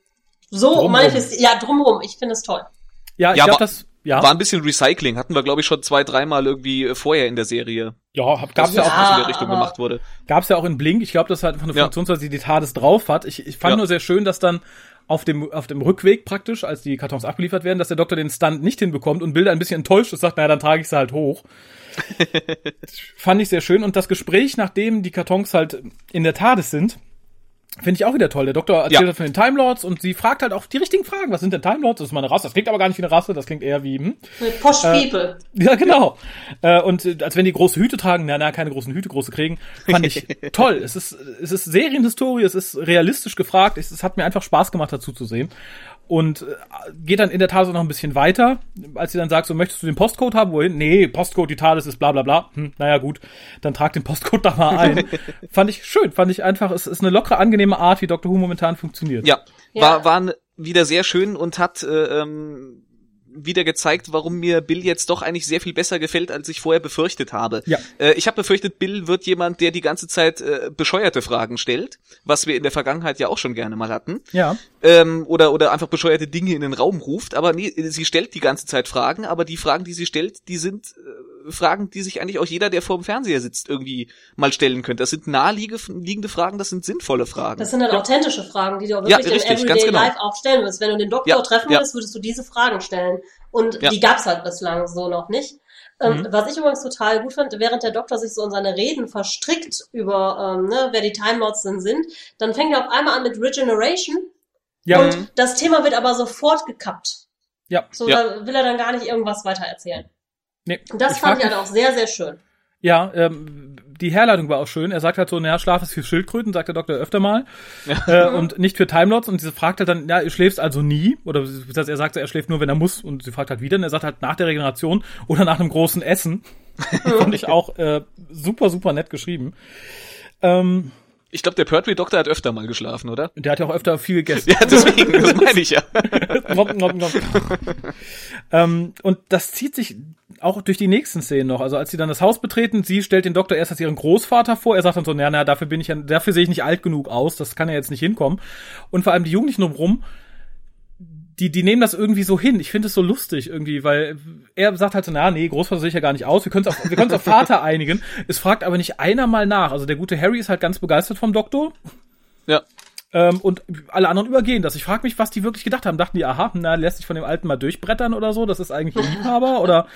so Drumrum. manifestiert. Ja, drumrum. Ich finde es toll. Ja, ich Ja, glaube, das, ja, War ein bisschen Recycling, hatten wir glaube ich schon zwei, dreimal irgendwie äh, vorher in der Serie. ja, hab, gab's Das ja was auch, Ja, in der Richtung gemacht wurde. gab's ja auch in Blink. Ich glaube, das ist halt einfach eine. Funktionsweise, die die TARDIS drauf hat. Ich, ich fand Ja. nur sehr schön, dass dann auf dem, auf dem Rückweg praktisch, als die Kartons abgeliefert werden, dass der Doktor den Stunt nicht hinbekommt und Bill ein bisschen enttäuscht ist, sagt, naja, dann trage ich sie halt hoch. *laughs* Fand ich sehr schön. Und das Gespräch, nachdem die Kartons halt in der TARDIS sind, finde ich auch wieder toll. Der Doktor erzählt Ja. halt von den Time Lords und sie fragt halt auch die richtigen Fragen. Was sind denn Time Lords? Das ist mal eine Rasse. Das klingt aber gar nicht wie eine Rasse. Das klingt eher wie, hm? Mit Posh People. Ja, genau. Äh, und äh, als wenn die große Hüte tragen, na, na, keine großen Hüte, große kriegen, fand ich *laughs* toll. Es ist, es ist Serienhistorie, es ist realistisch gefragt, es, es hat mir einfach Spaß gemacht, dazu zu sehen. Und äh, geht dann in der Tat so noch ein bisschen weiter, als sie dann sagt, so möchtest du den Postcode haben? Wohin? Nee, Postcode, die TARDIS ist bla bla bla. Hm, naja, gut, dann trag den Postcode da mal ein. *laughs* fand ich schön, fand ich einfach, es ist eine lockere, angenehme Art, wie Dr. Who momentan funktioniert. Ja, Ja. war war wieder sehr schön und hat äh, ähm, wieder gezeigt, warum mir Bill jetzt doch eigentlich sehr viel besser gefällt, als ich vorher befürchtet habe. Ja. Äh, ich habe befürchtet, Bill wird jemand, der die ganze Zeit äh, bescheuerte Fragen stellt, was wir in der Vergangenheit ja auch schon gerne mal hatten. Ja. ähm, oder oder einfach bescheuerte Dinge in den Raum ruft, aber nee, sie stellt die ganze Zeit Fragen, aber die Fragen, die sie stellt, die sind äh, Fragen, die sich eigentlich auch jeder, der vor dem Fernseher sitzt, irgendwie mal stellen könnte. Das sind naheliegende Fragen, das sind sinnvolle Fragen. Das sind dann Ja. authentische Fragen, die du auch Ja, wirklich richtig, im ganz Everyday genau. Life auch stellen würdest. Wenn du den Doktor Ja, treffen ja. würdest, würdest du diese Fragen stellen. Und Ja. die gab's halt bislang so noch nicht. Ähm, Mhm. Was ich übrigens total gut fand, während der Doktor sich so in seine Reden verstrickt über, ähm, ne, wer die Time Lords denn sind, dann fängt er auf einmal an mit Regeneration Ja. und das Thema wird aber sofort gekappt. Ja. So, Ja. da will er dann gar nicht irgendwas weiter erzählen. Nee, Und das ich fand ich halt auch sehr, sehr schön. Ja, ähm, die Herleitung war auch schön. Er sagt halt so, naja, Schlaf ist für Schildkröten, sagt der Doktor öfter mal. Äh, und nicht für Timelots. Und sie fragt halt dann, ja, du schläfst also nie. Oder er sagt, er schläft nur, wenn er muss. Und sie fragt halt wieder. Und er sagt halt nach der Regeneration oder nach einem großen Essen. *laughs* Fand ich auch äh, super, super nett geschrieben. Ähm, Ich glaube, der Pertwee Doktor hat öfter mal geschlafen, oder? der hat ja auch öfter viel gegessen. Ja, deswegen, das *laughs* meine ich ja. Nom, nom, nom. ähm, und das zieht sich auch durch die nächsten Szenen noch. Also als sie dann das Haus betreten, sie stellt den Doktor erst als ihren Großvater vor. Er sagt dann so, naja, na, dafür bin ich ja, dafür sehe ich nicht alt genug aus. Das kann ja jetzt nicht hinkommen. Und vor allem die Jugendlichen drumherum, die, die nehmen das irgendwie so hin. Ich finde es so lustig irgendwie, weil er sagt halt so, na, nee, Großvater sehe ich ja gar nicht aus. Wir können es auf, wir können es auf Vater einigen. Es fragt aber nicht einer mal nach. Also der gute Harry ist halt ganz begeistert vom Doktor. Ja. Ähm, und alle anderen übergehen das. Ich frage mich, was die wirklich gedacht haben. Dachten die, aha, na, lässt sich von dem Alten mal durchbrettern oder so? Das ist eigentlich ein Liebhaber? *laughs* oder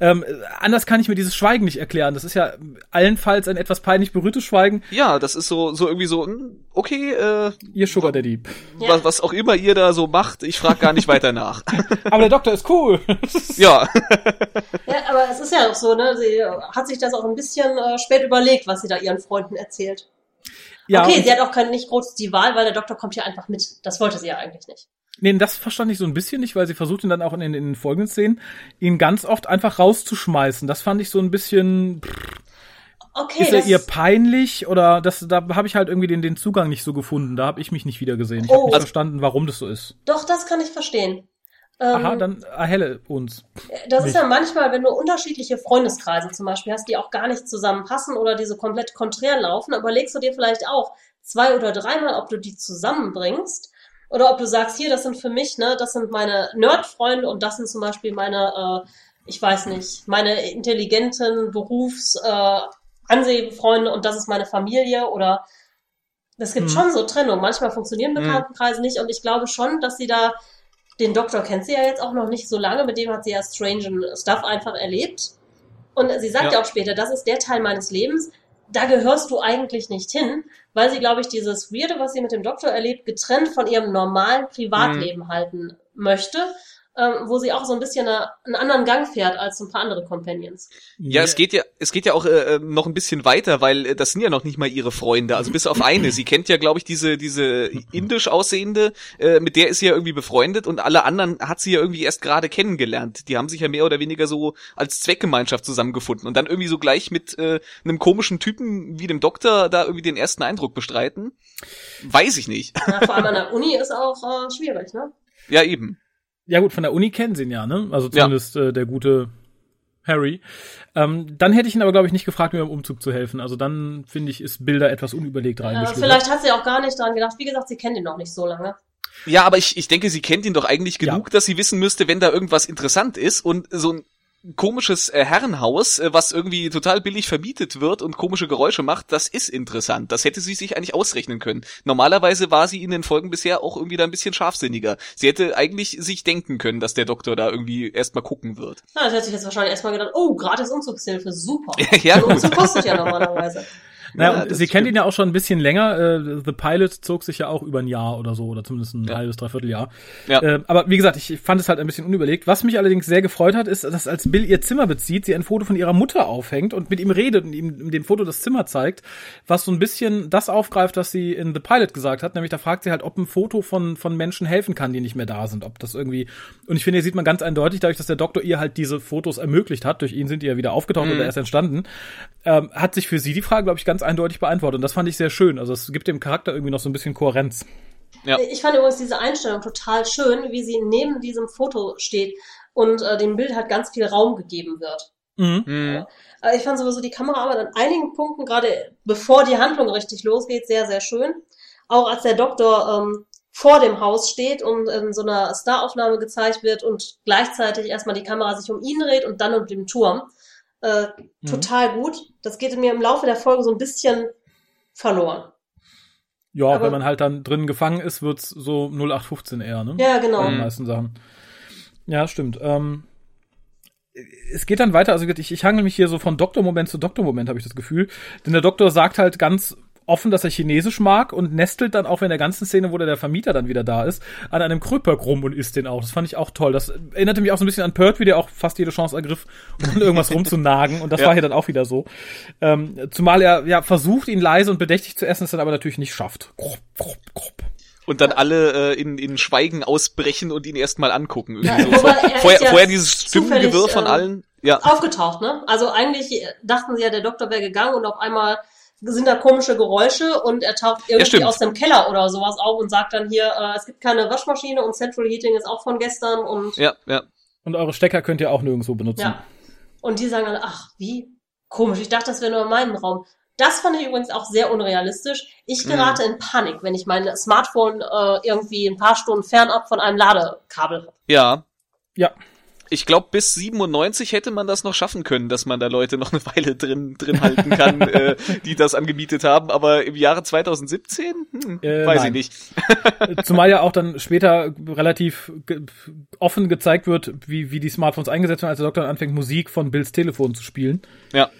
ähm, anders kann ich mir dieses Schweigen nicht erklären. Das ist ja allenfalls ein etwas peinlich berührtes Schweigen. Ja, das ist so, so irgendwie so, hm, okay, äh, Ihr Sugar Daddy. Ja. was, was auch immer ihr da so macht, ich frage gar nicht weiter nach. *laughs* Aber der Doktor ist cool. *laughs* ja, Ja, aber es ist ja auch so, ne? Sie hat sich das auch ein bisschen äh, spät überlegt, was sie da ihren Freunden erzählt. Ja, okay, sie hat auch kein, nicht groß die Wahl, weil der Doktor kommt ja einfach mit. Das wollte sie ja eigentlich nicht. Nee, das verstand ich so ein bisschen nicht, weil sie versucht ihn dann auch in, den- in den folgenden Szenen, ihn ganz oft einfach rauszuschmeißen. Das fand ich so ein bisschen, Okay, ist er ihr peinlich oder das, da habe ich halt irgendwie den, den Zugang nicht so gefunden. Da habe ich mich nicht wieder gesehen. Ich Oh. habe nicht Also- verstanden, warum das so ist. doch, das kann ich verstehen. Ähm, Aha, dann erhelle uns. das nicht. ist ja manchmal, wenn du unterschiedliche Freundeskreise zum Beispiel hast, die auch gar nicht zusammenpassen oder die so komplett konträr laufen, überlegst du dir vielleicht auch zwei oder dreimal, ob du die zusammenbringst. Oder ob du sagst, hier, das sind für mich, ne, das sind meine Nerd-Freunde und das sind zum Beispiel meine, äh, ich weiß nicht, meine intelligenten Berufs-, äh, Ansehfreunde und das ist meine Familie oder es gibt Mhm. schon so Trennung. Manchmal funktionieren Mhm. Bekanntenkreise nicht und ich glaube schon, dass sie da den Doktor kennt sie ja jetzt auch noch nicht so lange, mit dem hat sie ja strange Stuff einfach erlebt. Und sie sagt ja. Ja. auch später, das ist der Teil meines Lebens, da gehörst du eigentlich nicht hin, weil sie, glaube ich, dieses Weirde, was sie mit dem Doktor erlebt, getrennt von ihrem normalen Privatleben halten möchte. Ähm, wo sie auch so ein bisschen eine, einen anderen Gang fährt als so ein paar andere Companions. Ja, es geht ja, es geht ja auch äh, noch ein bisschen weiter, weil äh, das sind ja noch nicht mal ihre Freunde, also bis auf eine. Sie kennt ja, glaube ich, diese diese indisch aussehende, äh, mit der ist sie ja irgendwie befreundet und alle anderen hat sie ja irgendwie erst gerade kennengelernt. Die haben sich ja mehr oder weniger so als Zweckgemeinschaft zusammengefunden und dann irgendwie so gleich mit äh, einem komischen Typen wie dem Doktor da irgendwie den ersten Eindruck bestreiten. Weiß ich nicht. Ja, vor allem an der Uni ist auch äh, schwierig, ne? Ja, eben. Ja gut, von der Uni kennen sie ihn ja, ne? Also zumindest äh, der gute Harry. Ähm, dann hätte ich ihn aber, glaube ich, nicht gefragt, mir beim Umzug zu helfen. Also dann, finde ich, ist Bilder etwas unüberlegt Äh, reingeschlüpft. vielleicht hat sie auch gar nicht dran gedacht. Wie gesagt, sie kennt ihn noch nicht so lange. Ja, aber ich, ich denke, sie kennt ihn doch eigentlich genug, dass sie wissen müsste, wenn da irgendwas interessant ist und so ein komisches äh, Herrenhaus, äh, was irgendwie total billig vermietet wird und komische Geräusche macht, das ist interessant. Das hätte sie sich eigentlich ausrechnen können. Normalerweise war sie in den Folgen bisher auch irgendwie da ein bisschen scharfsinniger. Sie hätte eigentlich sich denken können, dass der Doktor da irgendwie erstmal gucken wird. Na, das hätte ich jetzt wahrscheinlich erstmal gedacht, oh, gratis Umzugshilfe, super. *laughs* ja, Ein gut. Umzug kostet ja normalerweise. Naja, Ja, sie kennt ihn ja auch schon ein bisschen länger. Äh, The Pilot zog sich ja auch über ein Jahr oder so, oder zumindest ein Ja. halbes, dreiviertel Jahr. Ja. Äh, aber wie gesagt, ich fand es halt ein bisschen unüberlegt. Was mich allerdings sehr gefreut hat, ist, dass als Bill ihr Zimmer bezieht, sie ein Foto von ihrer Mutter aufhängt und mit ihm redet und ihm dem Foto das Zimmer zeigt, was so ein bisschen das aufgreift, was sie in The Pilot gesagt hat. Nämlich da fragt sie halt, ob ein Foto von, von Menschen helfen kann, die nicht mehr da sind. Ob das irgendwie, und ich finde, hier sieht man ganz eindeutig, dadurch, dass der Doktor ihr halt diese Fotos ermöglicht hat, durch ihn sind die ja wieder aufgetaucht oder erst entstanden, ähm, hat sich für sie die Frage, glaube ich, ganz eindeutig beantwortet. Und das fand ich sehr schön. Also es gibt dem Charakter irgendwie noch so ein bisschen Kohärenz. Ja. Ich fand übrigens diese Einstellung total schön, wie sie neben diesem Foto steht und äh, dem Bild halt ganz viel Raum gegeben wird. Mhm. Hm. Äh, ich fand sowieso die Kameraarbeit an einigen Punkten, gerade bevor die Handlung richtig losgeht, sehr, sehr schön. Auch als der Doktor ähm, vor dem Haus steht und in so einer Staraufnahme gezeigt wird und gleichzeitig erstmal die Kamera sich um ihn dreht und dann um den Turm. Äh, Mhm. Total gut. Das geht mir im Laufe der Folge so ein bisschen verloren. Ja, Aber- wenn man halt dann drin gefangen ist, wird's so 0815 eher, ne? Ja, genau. Bei den meisten Sachen. Ja, stimmt. Ähm, es geht dann weiter, also ich, ich hangel mich hier so von Doktormoment zu Doktormoment, habe ich das Gefühl. Denn der Doktor sagt halt ganz offen, dass er Chinesisch mag und nestelt dann auch in der ganzen Szene, wo der Vermieter dann wieder da ist, an einem Kröpöck rum und isst den auch. Das fand ich auch toll. Das erinnerte mich auch so ein bisschen an Pertwee, der auch fast jede Chance ergriff, um irgendwas rumzunagen. Und das *laughs* Ja. war hier dann auch wieder so. Ähm, zumal er ja versucht, ihn leise und bedächtig zu essen, es dann aber natürlich nicht schafft. Krupp, krupp, krupp. Und dann alle äh, in, in Schweigen ausbrechen und ihn erstmal angucken. Irgendwie so. Er vorher, ja vorher dieses Stimmengewirr von ähm, allen. Ja. aufgetaucht, ne? Also eigentlich dachten sie ja, der Doktor wäre gegangen und auf einmal sind da komische Geräusche und er taucht irgendwie stimmt. aus dem Keller oder sowas auf und sagt dann hier, äh, es gibt keine Waschmaschine und Central Heating ist auch von gestern und Ja, ja. Und eure Stecker könnt ihr auch nirgendwo benutzen. ja. Und die sagen dann, ach, wie? Komisch, ich dachte, das wäre nur in meinem Raum. Das fand ich übrigens auch sehr unrealistisch. Ich gerate in Panik, wenn ich mein Smartphone äh, irgendwie ein paar Stunden fernab von einem Ladekabel habe. Ja. Ja. Ich glaube, bis 97 hätte man das noch schaffen können, dass man da Leute noch eine Weile drin, drin halten kann, *laughs* äh, die das angemietet haben. Aber im Jahre 2017? Hm, Äh, weiß nein. ich nicht. Zumal ja auch dann später relativ ge offen gezeigt wird, wie, wie die Smartphones eingesetzt werden, als der Doktor dann anfängt, Musik von Bills Telefon zu spielen. Ja.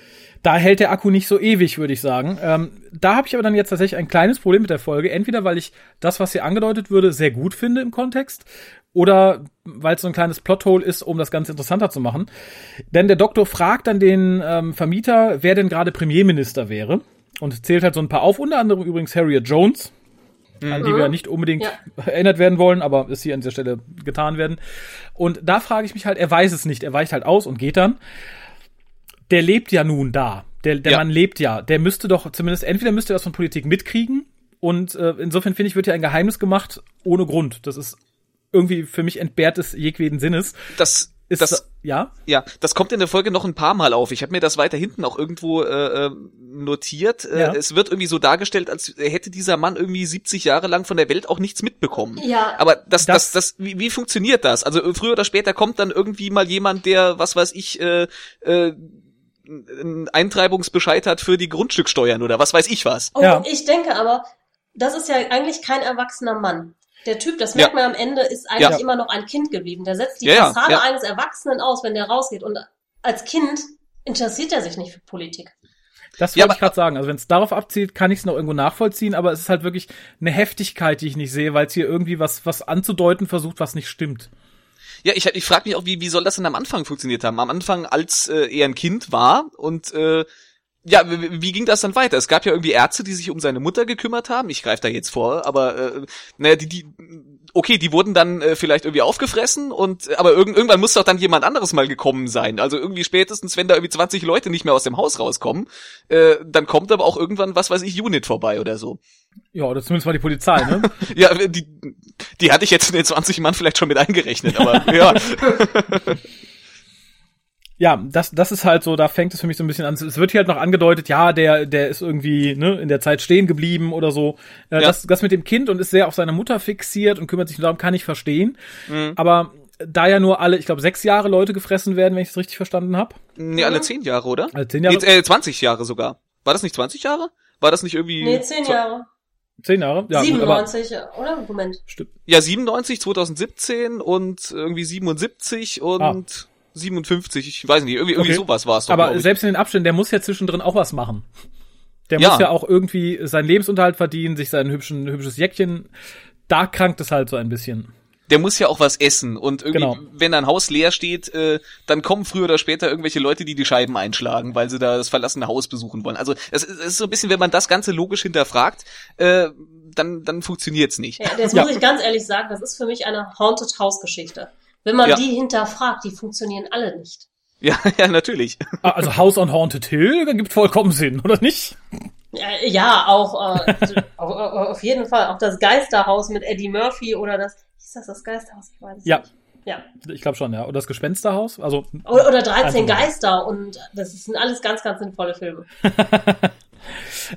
Da hält der Akku nicht so ewig, würde ich sagen. Ähm, da habe ich aber dann jetzt tatsächlich ein kleines Problem mit der Folge. Entweder weil ich das, was hier angedeutet würde, sehr gut finde im Kontext, oder weil es so ein kleines Plothole ist, um das Ganze interessanter zu machen. Denn der Doktor fragt dann den ähm, Vermieter, wer denn gerade Premierminister wäre. Und zählt halt so ein paar auf, unter anderem übrigens Harriet Jones, an die wir nicht unbedingt Ja. erinnert werden wollen, aber es hier an dieser Stelle getan werden. Und da frage ich mich halt, er weiß es nicht, er weicht halt aus und geht dann. Der lebt ja nun da. Der, der Ja. Mann lebt ja. Der müsste doch zumindest, entweder müsste er was von Politik mitkriegen und äh, insofern finde ich, wird ja ein Geheimnis gemacht ohne Grund. Das ist irgendwie für mich entbehrt des jeglichen Sinnes. Das, Ist das, ja? ja, das kommt in der Folge noch ein paar Mal auf. Ich habe mir das weiter hinten auch irgendwo äh, äh, notiert. Äh, Ja. Es wird irgendwie so dargestellt, als hätte dieser Mann irgendwie 70 Jahre lang von der Welt auch nichts mitbekommen. Ja. Aber das, das, Das- das, wie, wie funktioniert das? Also äh, früher oder später kommt dann irgendwie mal jemand, der, was weiß ich, äh, äh, einen Eintreibungsbescheid hat für die Grundstücksteuern oder was weiß ich was. Oh, Ja. ich denke aber, das ist ja eigentlich kein erwachsener Mann. Der Typ, das merkt Ja. man am Ende, ist eigentlich Ja. immer noch ein Kind geblieben. Der setzt die Ja, Fassade ja. eines Erwachsenen aus, wenn der rausgeht. Und als Kind interessiert er sich nicht für Politik. Das wollte ich gerade sagen. Also wenn es darauf abzielt, kann ich es noch irgendwo nachvollziehen, aber es ist halt wirklich eine Heftigkeit, die ich nicht sehe, weil es hier irgendwie was, was anzudeuten versucht, was nicht stimmt. Ja, ich, ich frage mich auch, wie, wie soll das denn am Anfang funktioniert haben? Am Anfang, als äh, er ein Kind war und äh, ja, wie, ging das dann weiter? Es gab ja irgendwie Ärzte, die sich um seine Mutter gekümmert haben. Ich greife da jetzt vor, aber äh, naja, die, die, okay, die wurden dann äh, vielleicht irgendwie aufgefressen und aber irgend, irgendwann muss doch dann jemand anderes mal gekommen sein. Also irgendwie spätestens, wenn da irgendwie 20 Leute nicht mehr aus dem Haus rauskommen, äh, dann kommt aber auch irgendwann, was weiß ich, Unit vorbei oder so. Ja, oder zumindest mal die Polizei, ne? *laughs* Ja, die, die hatte ich jetzt in den 20 Mann vielleicht schon mit eingerechnet, aber ja. *laughs* Ja, das, das ist halt so, da fängt es für mich so ein bisschen an. Es wird hier halt noch angedeutet, ja, der, der ist irgendwie ne, in der Zeit stehen geblieben oder so. Äh, Ja. das, das mit dem Kind und ist sehr auf seine Mutter fixiert und kümmert sich nur darum, kann ich verstehen. Aber da ja nur alle, ich glaube, sechs Jahre Leute gefressen werden, wenn ich es richtig verstanden habe. Nee, alle 10 Jahre, oder? Also zehn Jahre. Nee, äh, 20 Jahre sogar. War das nicht 20 Jahre? War das nicht irgendwie... Nee, zehn Jahre. Zehn Jahre? Ja, gut, aber 97, oder? Moment. stimmt. Ja, 97, 2017 und irgendwie 77 und Ah. 57, ich weiß nicht, irgendwie, irgendwie Okay. sowas war es doch, Aber selbst in den Abständen, der muss ja zwischendrin auch was machen. Der Ja. muss ja auch irgendwie seinen Lebensunterhalt verdienen, sich sein hübschen, hübsches Jäckchen. Da krankt es halt so ein bisschen. Der muss ja auch was essen und irgendwie, Genau. wenn ein Haus leer steht, äh, dann kommen früher oder später irgendwelche Leute, die die Scheiben einschlagen, weil sie da das verlassene Haus besuchen wollen. Also es ist, ist so ein bisschen, wenn man das Ganze logisch hinterfragt, äh, dann, dann funktioniert's nicht. Ja, das Ja. muss ich ganz ehrlich sagen, das ist für mich eine Haunted House Geschichte. Wenn man Ja. die hinterfragt, die funktionieren alle nicht. Ja, *laughs* ja, natürlich. Ah, Also House on Haunted Hill gibt vollkommen Sinn, oder nicht? Ja, auch äh, auf, auf jeden Fall. Auch das Geisterhaus mit Eddie Murphy oder das. Ist das das Geisterhaus? Ich weiß es Ja. nicht. Ja. Ich glaube schon, ja. Und das Gespensterhaus? Also, Oder, oder 13 Einfach mal. Geister und das sind alles ganz, ganz sinnvolle Filme. *laughs*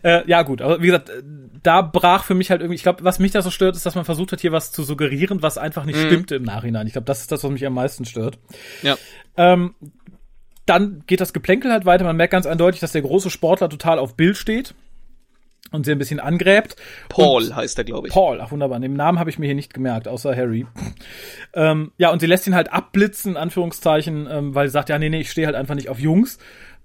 äh, ja gut, aber wie gesagt, äh, da brach für mich halt irgendwie, ich glaube, was mich da so stört, ist, dass man versucht hat, hier was zu suggerieren, was einfach nicht Mhm. stimmte im Nachhinein. Ich glaube, das ist das, was mich am meisten stört. Ja. Ähm, dann geht das Geplänkel halt weiter. Man merkt ganz eindeutig, dass der große Sportler total auf Bill steht und sie ein bisschen angräbt. Paul Und heißt er, glaube ich. Paul, ach wunderbar. Den Namen habe ich mir hier nicht gemerkt, außer Harry. ähm, ja, und sie lässt ihn halt abblitzen, in Anführungszeichen, ähm, weil sie sagt, ja, nee, nee, ich stehe halt einfach nicht auf Jungs.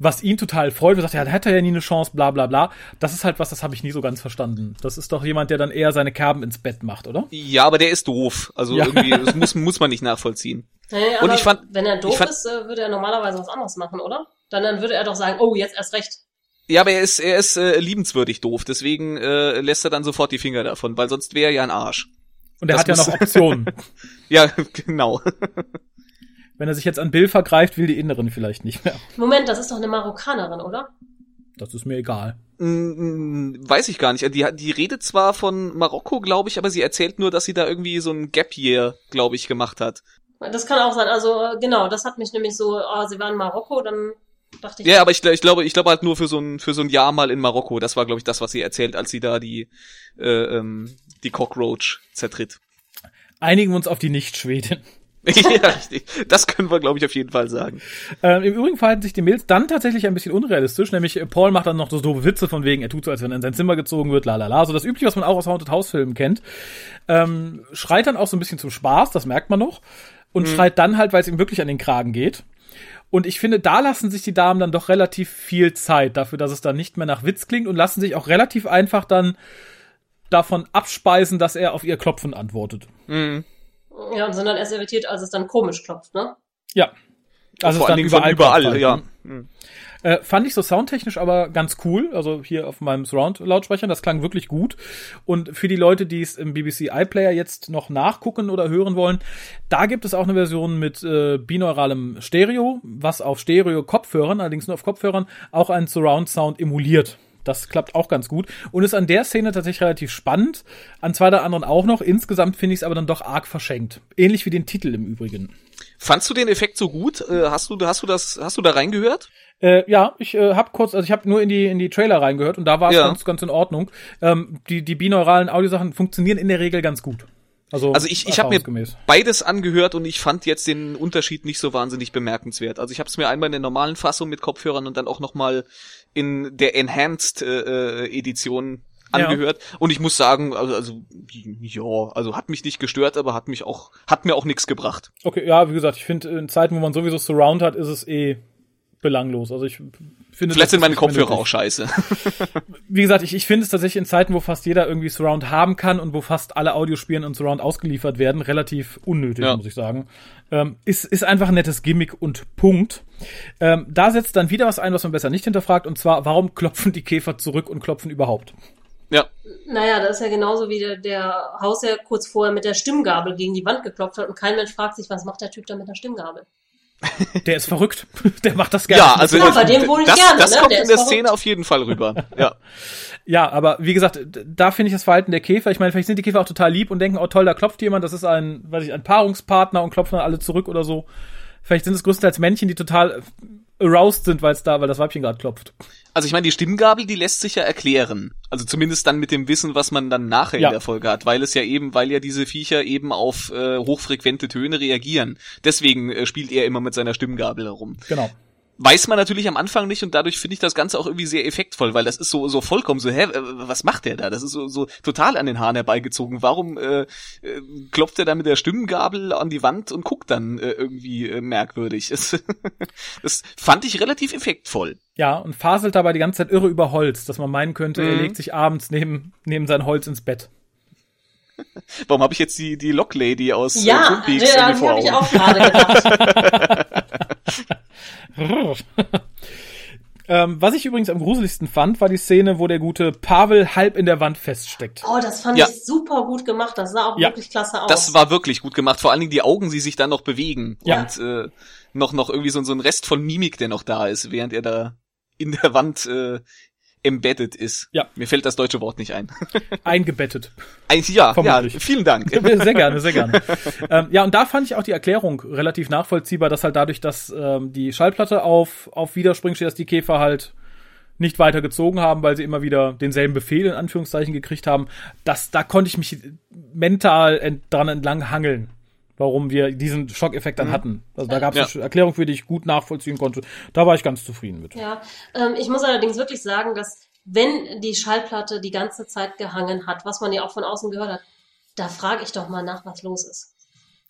Was ihn total freut, er sagt, ja, da hat er ja nie eine Chance, bla bla bla. Das ist halt was, das habe ich nie so ganz verstanden. Das ist doch jemand, der dann eher seine Kerben ins Bett macht, oder? Ja, aber der ist doof. Also *laughs* Ja. irgendwie, das muss, muss man nicht nachvollziehen. Nee, Und aber ich fand- wenn er doof fand- ist, äh, würde er normalerweise was anderes machen, oder? Dann, dann würde er doch sagen, oh, jetzt erst recht. Ja, aber er ist, er ist äh, liebenswürdig doof, deswegen äh, lässt er dann sofort die Finger davon, weil sonst wäre er ja ein Arsch. Und er Das hat ja noch Optionen. *laughs* Ja, *laughs* genau. Wenn er sich jetzt an Bill vergreift, will die Inneren vielleicht nicht mehr. Moment, das ist doch eine Marokkanerin, oder? Das ist mir egal. Mm, Weiß ich gar nicht. Die, die redet zwar von Marokko, glaube ich, aber sie erzählt nur, dass sie da irgendwie so ein Gap Year, glaube ich, gemacht hat. Das kann auch sein. Also äh, genau, das hat mich nämlich so, ah, sie waren in Marokko, dann dachte ich, Ja, aber ich, ich glaube, ich glaube halt nur für so ein für so ein Jahr mal in Marokko. Das war, glaube ich, das, was sie erzählt, als sie da die äh, ähm, die Cockroach zertritt. Einigen wir uns auf die Nicht-Schwedin. *laughs* ja, richtig. Das können wir, glaube ich, auf jeden Fall sagen. Ähm, Im Übrigen verhalten sich die Mails dann tatsächlich ein bisschen unrealistisch, nämlich äh, Paul macht dann noch so doofe Witze von wegen, er tut so, als wenn er in sein Zimmer gezogen wird, la la la, so das übliche, was man auch aus Haunted House Filmen kennt. Ähm, schreit dann auch so ein bisschen zum Spaß, das merkt man noch, und schreit dann halt, weil es ihm wirklich an den Kragen geht. Und ich finde, da lassen sich die Damen dann doch relativ viel Zeit dafür, dass es dann nicht mehr nach Witz klingt und lassen sich auch relativ einfach dann davon abspeisen, dass er auf ihr Klopfen antwortet. Mhm. Ja, und sind dann erst irritiert, als es dann komisch klopft, ne? Ja. Also Vor es allen dann Dingen überall, halt, ja. Mhm. Äh, fand ich so soundtechnisch aber ganz cool. Also hier auf meinem Surround-Lautsprecher, das klang wirklich gut. Und für die Leute, die es im BBC iPlayer jetzt noch nachgucken oder hören wollen, da gibt es auch eine Version mit äh, binauralem Stereo, was auf Stereo-Kopfhörern, allerdings nur auf Kopfhörern, auch einen Surround-Sound emuliert. Das klappt auch ganz gut und ist an der Szene tatsächlich relativ spannend. An zwei der anderen auch noch. Insgesamt finde ich es aber dann doch arg verschenkt. Ähnlich wie den Titel im Übrigen. Fandst du den Effekt so gut? Äh, hast du hast du das hast du da reingehört? Äh, ja, ich äh, habe kurz, also ich habe nur in die in die Trailer reingehört und da war es Ja. ganz ganz in Ordnung. Ähm, die die binauralen Audiosachen funktionieren in der Regel ganz gut. Also, Also ich, ich habe mir beides angehört und ich fand jetzt den Unterschied nicht so wahnsinnig bemerkenswert. Also ich habe es mir einmal in der normalen Fassung mit Kopfhörern und dann auch noch mal in der Enhanced äh, äh, Edition Ja. angehört und ich muss sagen, also, also ja, also hat mich nicht gestört, aber hat mich auch hat mir auch nichts gebracht. Okay, ja, wie gesagt, ich finde in Zeiten, wo man sowieso Surround hat, ist es eh belanglos. Also ich finde. Vielleicht das sind meine Kopfhörer auch scheiße. *laughs* Wie gesagt, ich, ich finde es tatsächlich in Zeiten, wo fast jeder irgendwie Surround haben kann und wo fast alle Audiospielen und Surround ausgeliefert werden, relativ unnötig, Ja. muss ich sagen. Ähm, ist, ist einfach ein nettes Gimmick und Punkt. Ähm, da setzt dann wieder was ein, was man besser nicht hinterfragt, und zwar, warum *laughs* klopfen die Käfer zurück und klopfen überhaupt? Ja, Naja, das ist ja genauso wie der, der Hausherr kurz vorher mit der Stimmgabel gegen die Wand geklopft hat und kein Mensch fragt sich, was macht der Typ da mit der Stimmgabel? Der ist verrückt. *laughs* Der macht das gerne. ja, also Ja, bei dem wohl das, gerne, das ne? kommt Der in der verrückt. Szene auf jeden Fall rüber. *laughs* Ja. Ja, aber wie gesagt, da finde ich das Verhalten der Käfer, ich meine, vielleicht sind die Käfer auch total lieb und denken, oh toll, da klopft jemand, das ist ein, weiß ich, ein Paarungspartner und klopfen dann alle zurück oder so. Vielleicht sind es größtenteils Männchen, die total aroused sind, weil es da, weil das Weibchen gerade klopft. Also ich meine, die Stimmgabel, die lässt sich ja erklären. Also zumindest dann mit dem Wissen, was man dann nachher Ja. in der Folge hat, weil es ja eben, weil ja diese Viecher eben auf äh, hochfrequente Töne reagieren. Deswegen äh, spielt er immer mit seiner Stimmgabel herum. Genau. Weiß man natürlich am Anfang nicht und dadurch finde ich das Ganze auch irgendwie sehr effektvoll, weil das ist so so vollkommen so, hä, was macht der da? Das ist so, so total an den Haaren herbeigezogen. Warum äh, äh, klopft er da mit der Stimmgabel an die Wand und guckt dann äh, irgendwie äh, merkwürdig? Das, *laughs* das fand ich relativ effektvoll. Ja, und faselt dabei die ganze Zeit irre über Holz, dass man meinen könnte, er Mhm. legt sich abends neben, neben sein Holz ins Bett. Warum habe ich jetzt die die Locklady aus äh, Ja, Twin Peaks ja, irgendwie vor habe ich auch gerade gedacht. *laughs* *laughs* ähm, was ich übrigens am gruseligsten fand, war die Szene, wo der gute Pavel halb in der Wand feststeckt. Oh, das fand Ja. ich super gut gemacht. Das sah auch Ja. wirklich klasse aus. Das war wirklich gut gemacht. Vor allen Dingen die Augen, die sich dann noch bewegen Ja. und äh, noch noch irgendwie so, so ein Rest von Mimik, der noch da ist, während er da in der Wand äh, embedded ist. Ja. Mir fällt das deutsche Wort nicht ein. *laughs* Eingebettet. Ein, ja, ja, vielen Dank. *laughs* Sehr gerne, sehr *laughs* gerne. ähm, ja, und da fand ich auch die Erklärung relativ nachvollziehbar, dass halt dadurch, dass ähm, die Schallplatte auf, auf Widerspringen steht, dass die Käfer halt nicht weiter gezogen haben, weil sie immer wieder denselben Befehl in Anführungszeichen gekriegt haben. Das, da konnte ich mich mental ent, dran entlang hangeln, warum wir diesen Schockeffekt dann hatten. Also da gab es Ja. eine Erklärung, für die ich gut nachvollziehen konnte. Da war ich ganz zufrieden mit. Ja, ähm, ich muss allerdings wirklich sagen, dass wenn die Schallplatte die ganze Zeit gehangen hat, was man ja auch von außen gehört hat, da frage ich doch mal nach, was los ist.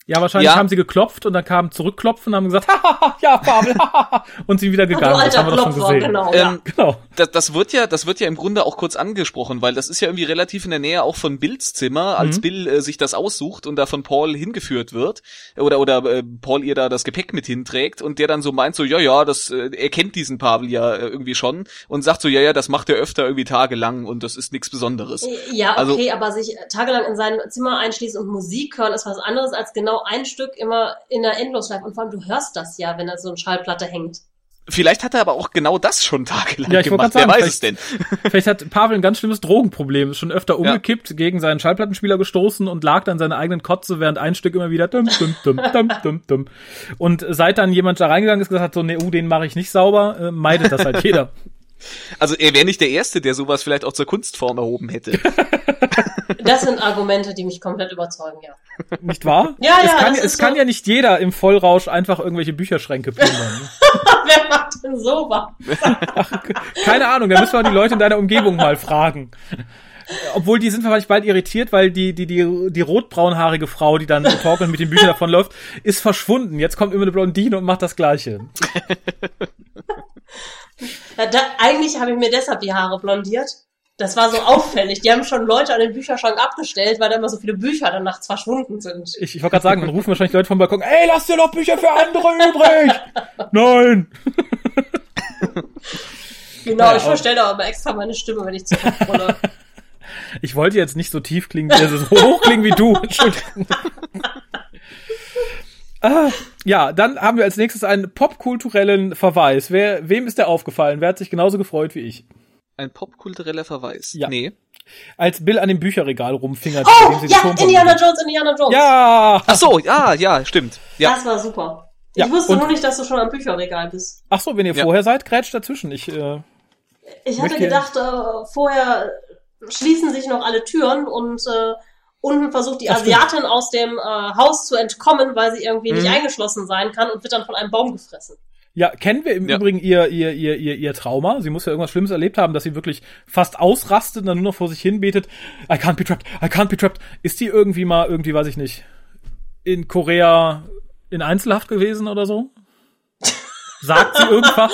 Ja, wahrscheinlich Ja. haben sie geklopft und dann kamen zurückklopfen und haben gesagt, *laughs* haha, ja, Pavel, und sind wieder gegangen. du das alter haben wir doch schon gesehen. genau. Ähm, ja. Genau. das, das wird ja, das wird ja im Grunde auch kurz angesprochen, weil das ist ja irgendwie relativ in der Nähe auch von Bills Zimmer, als Mhm. Bill äh, sich das aussucht und da von Paul hingeführt wird oder oder äh, Paul ihr da das Gepäck mit hinträgt und der dann so meint so ja ja, das äh, er kennt diesen Pavel ja äh, irgendwie schon und sagt so ja ja, das macht er öfter irgendwie tagelang und das ist nichts Besonderes. Ja, Also- okay, aber sich tagelang in sein Zimmer einschließen und Musik hören ist was anderes als genau ein Stück immer in der Endlosschleife. Und vor allem, du hörst das ja, wenn da so eine Schallplatte hängt. Vielleicht hat er aber auch genau das schon tagelang Ja, ich wollte gemacht. grad Wer sagen, weiß es denn? *laughs* *laughs* Vielleicht hat Pavel ein ganz schlimmes Drogenproblem, ist schon öfter umgekippt, gegen seinen Schallplattenspieler gestoßen und lag dann seine eigenen Kotze, während ein Stück immer wieder dum, dum, dum, dum, dum, dum. Und seit dann jemand da reingegangen ist, gesagt hat, so, nee, uh, den mache ich nicht sauber, äh, meidet das halt jeder. *laughs* Also er wäre nicht der Erste, der sowas vielleicht auch zur Kunstform erhoben hätte. Das sind Argumente, die mich komplett überzeugen, ja. Nicht wahr? Ja, es ja, kann, es kann so. ja nicht jeder im Vollrausch einfach irgendwelche Bücherschränke plündern. *laughs* Wer macht denn sowas? Keine Ahnung, da müssen wir die Leute in deiner Umgebung mal fragen. Obwohl die sind vielleicht bald irritiert, weil die, die, die, die rotbraunhaarige Frau, die dann torkelnd mit den Büchern davonläuft, ist verschwunden. Jetzt kommt immer eine Blondine und macht das Gleiche. Ja, da, eigentlich habe ich mir deshalb die Haare blondiert. Das war so auffällig. Die haben schon Leute an den Bücherschrank abgestellt, weil da immer so viele Bücher dann nachts verschwunden sind. Ich, ich wollte gerade sagen, dann rufen wahrscheinlich Leute vom Balkon, ey, lass dir noch Bücher für andere übrig! *laughs* Nein! *laughs* Genau, Ja, ich verstelle da aber extra meine Stimme, wenn ich zurückrolle. *laughs* Ich wollte jetzt nicht so tief klingen, also so hoch klingen wie du. Entschuldigung. ah, ja, dann haben wir als nächstes einen popkulturellen Verweis. Wer, wem ist der aufgefallen? Wer hat sich genauso gefreut wie ich? Ein popkultureller Verweis. Ja. Nee. Als Bill an dem Bücherregal rumfingert. Oh, indem sie die ja, Indiana Jones, Indiana Jones. Ja! Ach so, ja, ja, stimmt. Ja. Das war super. Ja, ich wusste und- nur nicht, dass du schon am Bücherregal bist. Ach so, wenn ihr Ja. vorher seid, grätscht dazwischen. Ich, äh, Ich hatte gedacht, äh, vorher schließen sich noch alle Türen und äh, unten versucht die. Asiatin aus dem äh, Haus zu entkommen, weil sie irgendwie nicht Mhm. eingeschlossen sein kann und wird dann von einem Baum gefressen. Ja, kennen wir im Ja. Übrigen ihr, ihr, ihr, ihr, ihr Trauma? Sie muss ja irgendwas Schlimmes erlebt haben, dass sie wirklich fast ausrastet und dann nur noch vor sich hin betet. I can't be trapped, I can't be trapped. Ist die irgendwie mal, irgendwie, weiß ich nicht, in Korea in Einzelhaft gewesen oder so? *laughs* Sagt sie irgendwas?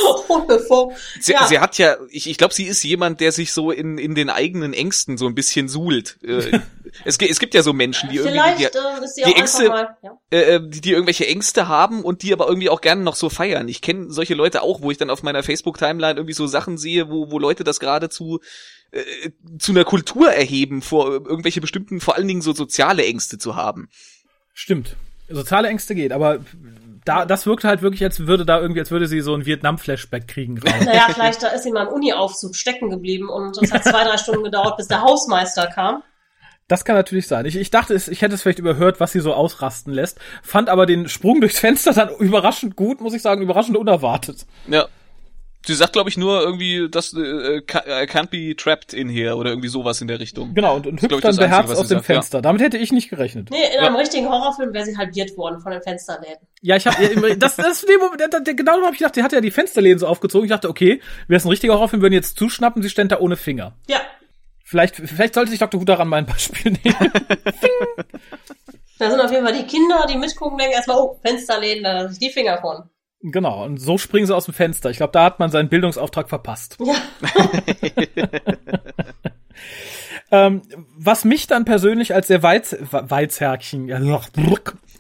Sie, Ja. sie hat ja, ich, ich glaube, sie ist jemand, der sich so in, in den eigenen Ängsten so ein bisschen suhlt. Äh, es, es gibt ja so Menschen, die irgendwie, Vielleicht die, äh, ist sie die auch Ängste- mal. Ja. äh, die, die irgendwelche Ängste haben und die aber irgendwie auch gerne noch so feiern. Ich kenne solche Leute auch, wo ich dann auf meiner Facebook-Timeline irgendwie so Sachen sehe, wo, wo Leute das geradezu äh, zu einer Kultur erheben, vor irgendwelche bestimmten, vor allen Dingen so soziale Ängste zu haben. Stimmt. Soziale Ängste geht, aber da, das wirkt halt wirklich, als würde da irgendwie, als würde sie so ein Vietnam-Flashback kriegen gerade. Naja, vielleicht da ist sie mal im Uni-Aufzug stecken geblieben und es hat zwei, drei Stunden gedauert, bis der Hausmeister kam. Das kann natürlich sein. Ich, ich dachte, es, ich hätte es vielleicht überhört, was sie so ausrasten lässt, fand aber den Sprung durchs Fenster dann *laughs* überraschend gut, muss ich sagen, überraschend unerwartet. Ja. Sie sagt, glaube ich, nur irgendwie, dass äh, ca- can't be trapped in here oder irgendwie sowas in der Richtung. Genau, und, und Das hüpft ich, dann das Einzige, beherzt aus dem sagt, ja. Fenster. Damit hätte ich nicht gerechnet. Nee, in einem richtigen Horrorfilm wäre sie halbiert worden von den Fensterläden. Ja, ich habe das, das dem Moment, der, genau habe ich gedacht, der hat ja die Fensterläden so aufgezogen. Ich dachte, okay, wäre es ein richtiger Horrorfilm, würden jetzt zuschnappen, sie ständ da ohne Finger. Ja. Vielleicht, vielleicht sollte sich Dr. Who daran mal ein Beispiel nehmen. *laughs* Da sind auf jeden Fall die Kinder, die mitgucken, denken erstmal, oh, Fensterläden, da lasse ich die Finger von. genau, und so springen sie aus dem Fenster. Ich glaube, da hat man seinen Bildungsauftrag verpasst. Ja. *laughs* Ähm, was mich dann persönlich als sehr Weiz, Weizherkchen, ja,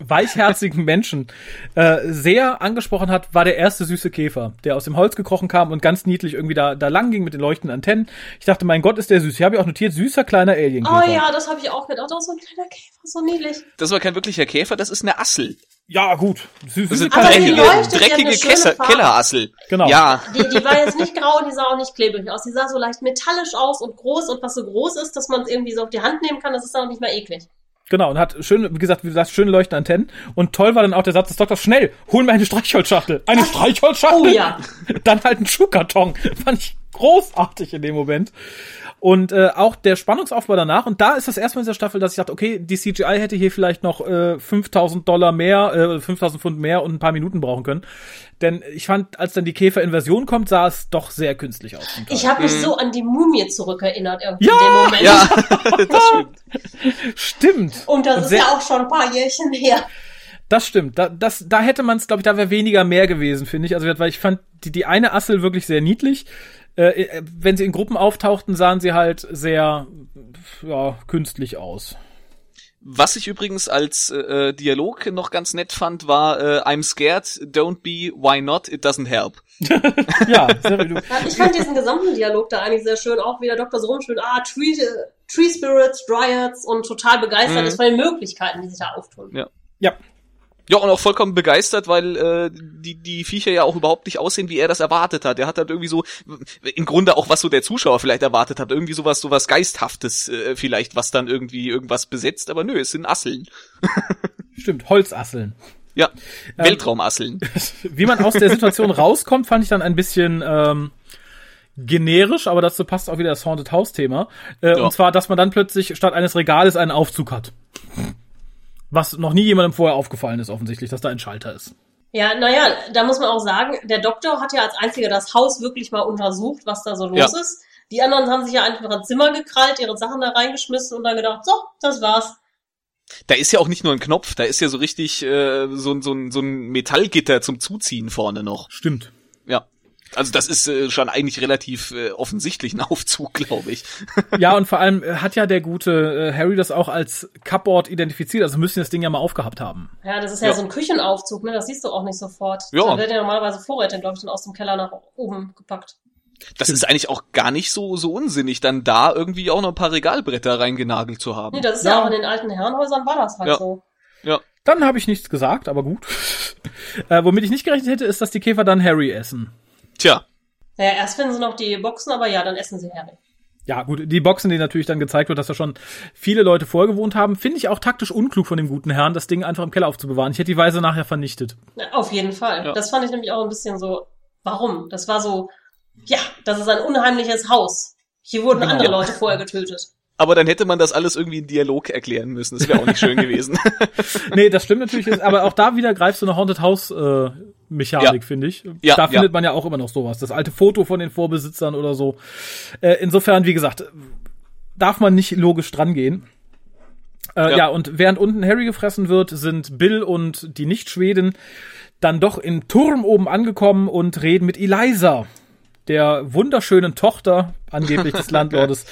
weichherzigen Menschen äh, sehr angesprochen hat, war der erste süße Käfer, der aus dem Holz gekrochen kam und ganz niedlich irgendwie da, da lang ging mit den leuchtenden Antennen. Ich dachte, mein Gott, ist der süß. Ich habe ja auch notiert, süßer kleiner Alien. Oh ja, das habe ich auch gedacht. Oh, so ein kleiner Käfer, so niedlich. Das war kein wirklicher Käfer, das ist eine Assel. Ja, gut. Süß, Das süße ist Aber kleine die dreckige, dreckige eine Kesser, Farbe. Kellerassel. Genau. Ja, Die, die war jetzt nicht grau und die sah auch nicht klebrig aus. Die sah so leicht metallisch aus und groß und was so groß ist, dass man es irgendwie so auf die Hand nehmen kann, das ist dann auch nicht mehr eklig. Genau, und hat schön, wie gesagt, wie gesagt, schön leuchtende Antennen. Und toll war dann auch der Satz des Doktors, schnell, hol mir eine Streichholzschachtel. Eine Streichholzschachtel? Oh ja. *laughs* Dann halt ein Schuhkarton. *laughs* Fand ich großartig in dem Moment. Und äh, auch der Spannungsaufbau danach. Und da ist das erste Mal in dieser Staffel, dass ich dachte, okay, die CGI hätte hier vielleicht noch äh, 5000 Dollar mehr, äh, 5000 Pfund mehr und ein paar Minuten brauchen können. Denn ich fand, als dann die Käferinversion kommt, sah es doch sehr künstlich aus. Ich habe mich so an die Mumie zurückerinnert irgendwie Ja, in dem Moment. ja, *laughs* das stimmt. Stimmt. Und das ist sehr- ja auch schon ein paar Jährchen her. Das stimmt. Da, das, da hätte man es, glaube ich, da wäre weniger mehr gewesen, finde ich. Also, weil ich fand die, die eine Assel wirklich sehr niedlich. Äh, äh, wenn sie in Gruppen auftauchten, sahen sie halt sehr ja, künstlich aus. Was ich übrigens als äh, Dialog noch ganz nett fand, war äh, I'm scared, don't be, why not, it doesn't help. *laughs* Ja, sehr, Ja, ich fand diesen gesamten Dialog da eigentlich sehr schön, auch wie der Doktor so rumschwimmt, ah, Tree, äh, Tree Spirits, Dryads und total begeistert Mhm. ist von den Möglichkeiten, die sich da auftun. Ja. ja, Ja, und auch vollkommen begeistert, weil äh, die, die Viecher ja auch überhaupt nicht aussehen, wie er das erwartet hat. Er hat halt irgendwie so, im Grunde auch, was so der Zuschauer vielleicht erwartet hat, irgendwie sowas, sowas Geisthaftes äh, vielleicht, was dann irgendwie irgendwas besetzt, aber nö, es sind Asseln. *laughs* stimmt, Holzasseln. Ja, Ähm, Weltraumasseln. *laughs* Wie man aus der Situation rauskommt, fand ich dann ein bisschen ähm, generisch, aber dazu passt auch wieder das Haunted House Thema. Äh, Ja. Und zwar, dass man dann plötzlich statt eines Regales einen Aufzug hat. Was noch nie jemandem vorher aufgefallen ist, offensichtlich, dass da ein Schalter ist. Ja, naja, da muss man auch sagen, der Doktor hat ja als einziger das Haus wirklich mal untersucht, was da so los Ja. ist. Die anderen haben sich ja einfach ein Zimmer gekrallt, ihre Sachen da reingeschmissen und dann gedacht, so, das war's. Da ist ja auch nicht nur ein Knopf, da ist ja so richtig äh, so, ein- so, ein- so ein Metallgitter zum Zuziehen vorne noch. Stimmt. Ja. Also das ist äh, schon eigentlich relativ äh, offensichtlich ein Aufzug, glaube ich. *laughs* Ja, und vor allem äh, hat ja der gute äh, Harry das auch als Cupboard identifiziert, also müssen das Ding ja mal aufgehabt haben. Ja, das ist ja, Ja. so ein Küchenaufzug, ne? Das siehst du auch nicht sofort. Ja. Da werden ja normalerweise Vorräte, glaube ich, dann aus dem Keller nach oben gepackt. Das ist eigentlich auch gar nicht so so unsinnig, dann da irgendwie auch noch ein paar Regalbretter reingenagelt zu haben. Nee, das ist ja, Ja. auch in den alten Herrenhäusern war das halt Ja. so. Ja. Dann habe ich nichts gesagt, aber gut. *laughs* äh, womit ich nicht gerechnet hätte, ist, dass die Käfer dann Harry essen. Tja, Naja, erst finden sie noch die Boxen, aber ja, dann essen sie Harry. Ja, gut, die Boxen, die natürlich dann gezeigt wird, dass da schon viele Leute vorgewohnt haben, finde ich auch taktisch unklug von dem guten Herrn, das Ding einfach im Keller aufzubewahren. Ich hätte die Weise nachher vernichtet. Ja, auf jeden Fall. Ja. Das fand ich nämlich auch ein bisschen so, warum? Das war so, ja, das ist ein unheimliches Haus. Hier wurden Genau. andere Leute vorher getötet. Aber dann hätte man das alles irgendwie in Dialog erklären müssen. Das wäre auch nicht schön gewesen. *laughs* Nee, das stimmt natürlich, aber auch da wieder greifst du eine Haunted House äh, Mechanik, Ja. finde ich. Ja, da ja. findet man ja auch immer noch sowas. Das alte Foto von den Vorbesitzern oder so. Äh, insofern, wie gesagt, darf man nicht logisch drangehen. Äh, Ja. ja. und während unten Harry gefressen wird, sind Bill und die Nicht-Schweden dann doch im Turm oben angekommen und reden mit Eliza, der wunderschönen Tochter angeblich des *laughs* Landlordes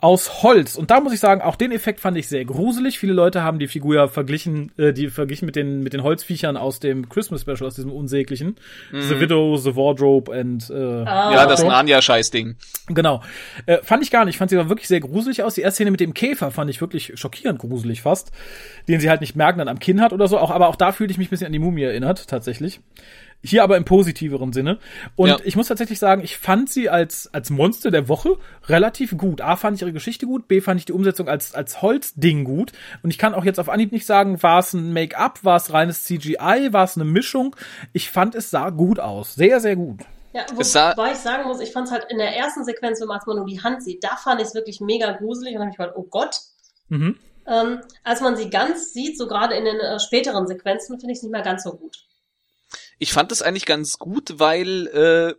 aus Holz. Und da muss ich sagen, auch den Effekt fand ich sehr gruselig. Viele Leute haben die Figur ja verglichen, äh, die verglichen mit den mit den Holzviechern aus dem Christmas Special, aus diesem unsäglichen, The Widow, The Wardrobe and äh, Ah. Ja, das so. Narnia-Scheißding. Genau. Äh, fand ich gar nicht. Ich fand sie aber wirklich sehr gruselig aus. Die erste Szene mit dem Käfer fand ich wirklich schockierend gruselig fast. Den sie halt nicht merken, dann am Kinn hat oder so. Auch, aber auch da fühlte ich mich ein bisschen an die Mumie erinnert, tatsächlich. Hier aber im positiveren Sinne. Und Ja. ich muss tatsächlich sagen, ich fand sie als, als Monster der Woche relativ gut. A, fand ich ihre Geschichte gut. B, fand ich die Umsetzung als, als Holzding gut. Und ich kann auch jetzt auf Anhieb nicht sagen, war es ein Make-up, war es reines CGI, war es eine Mischung. Ich fand, es sah gut aus. Sehr, sehr gut. Ja, Es sah- wobei ich sagen muss, ich fand es halt in der ersten Sequenz, wenn man man nur die Hand sieht, da fand ich es wirklich mega gruselig und dann habe ich gedacht, oh Gott. Mhm. Ähm, als man sie ganz sieht, so gerade in den äh, späteren Sequenzen, finde ich es nicht mehr ganz so gut. Ich fand es eigentlich ganz gut, weil äh,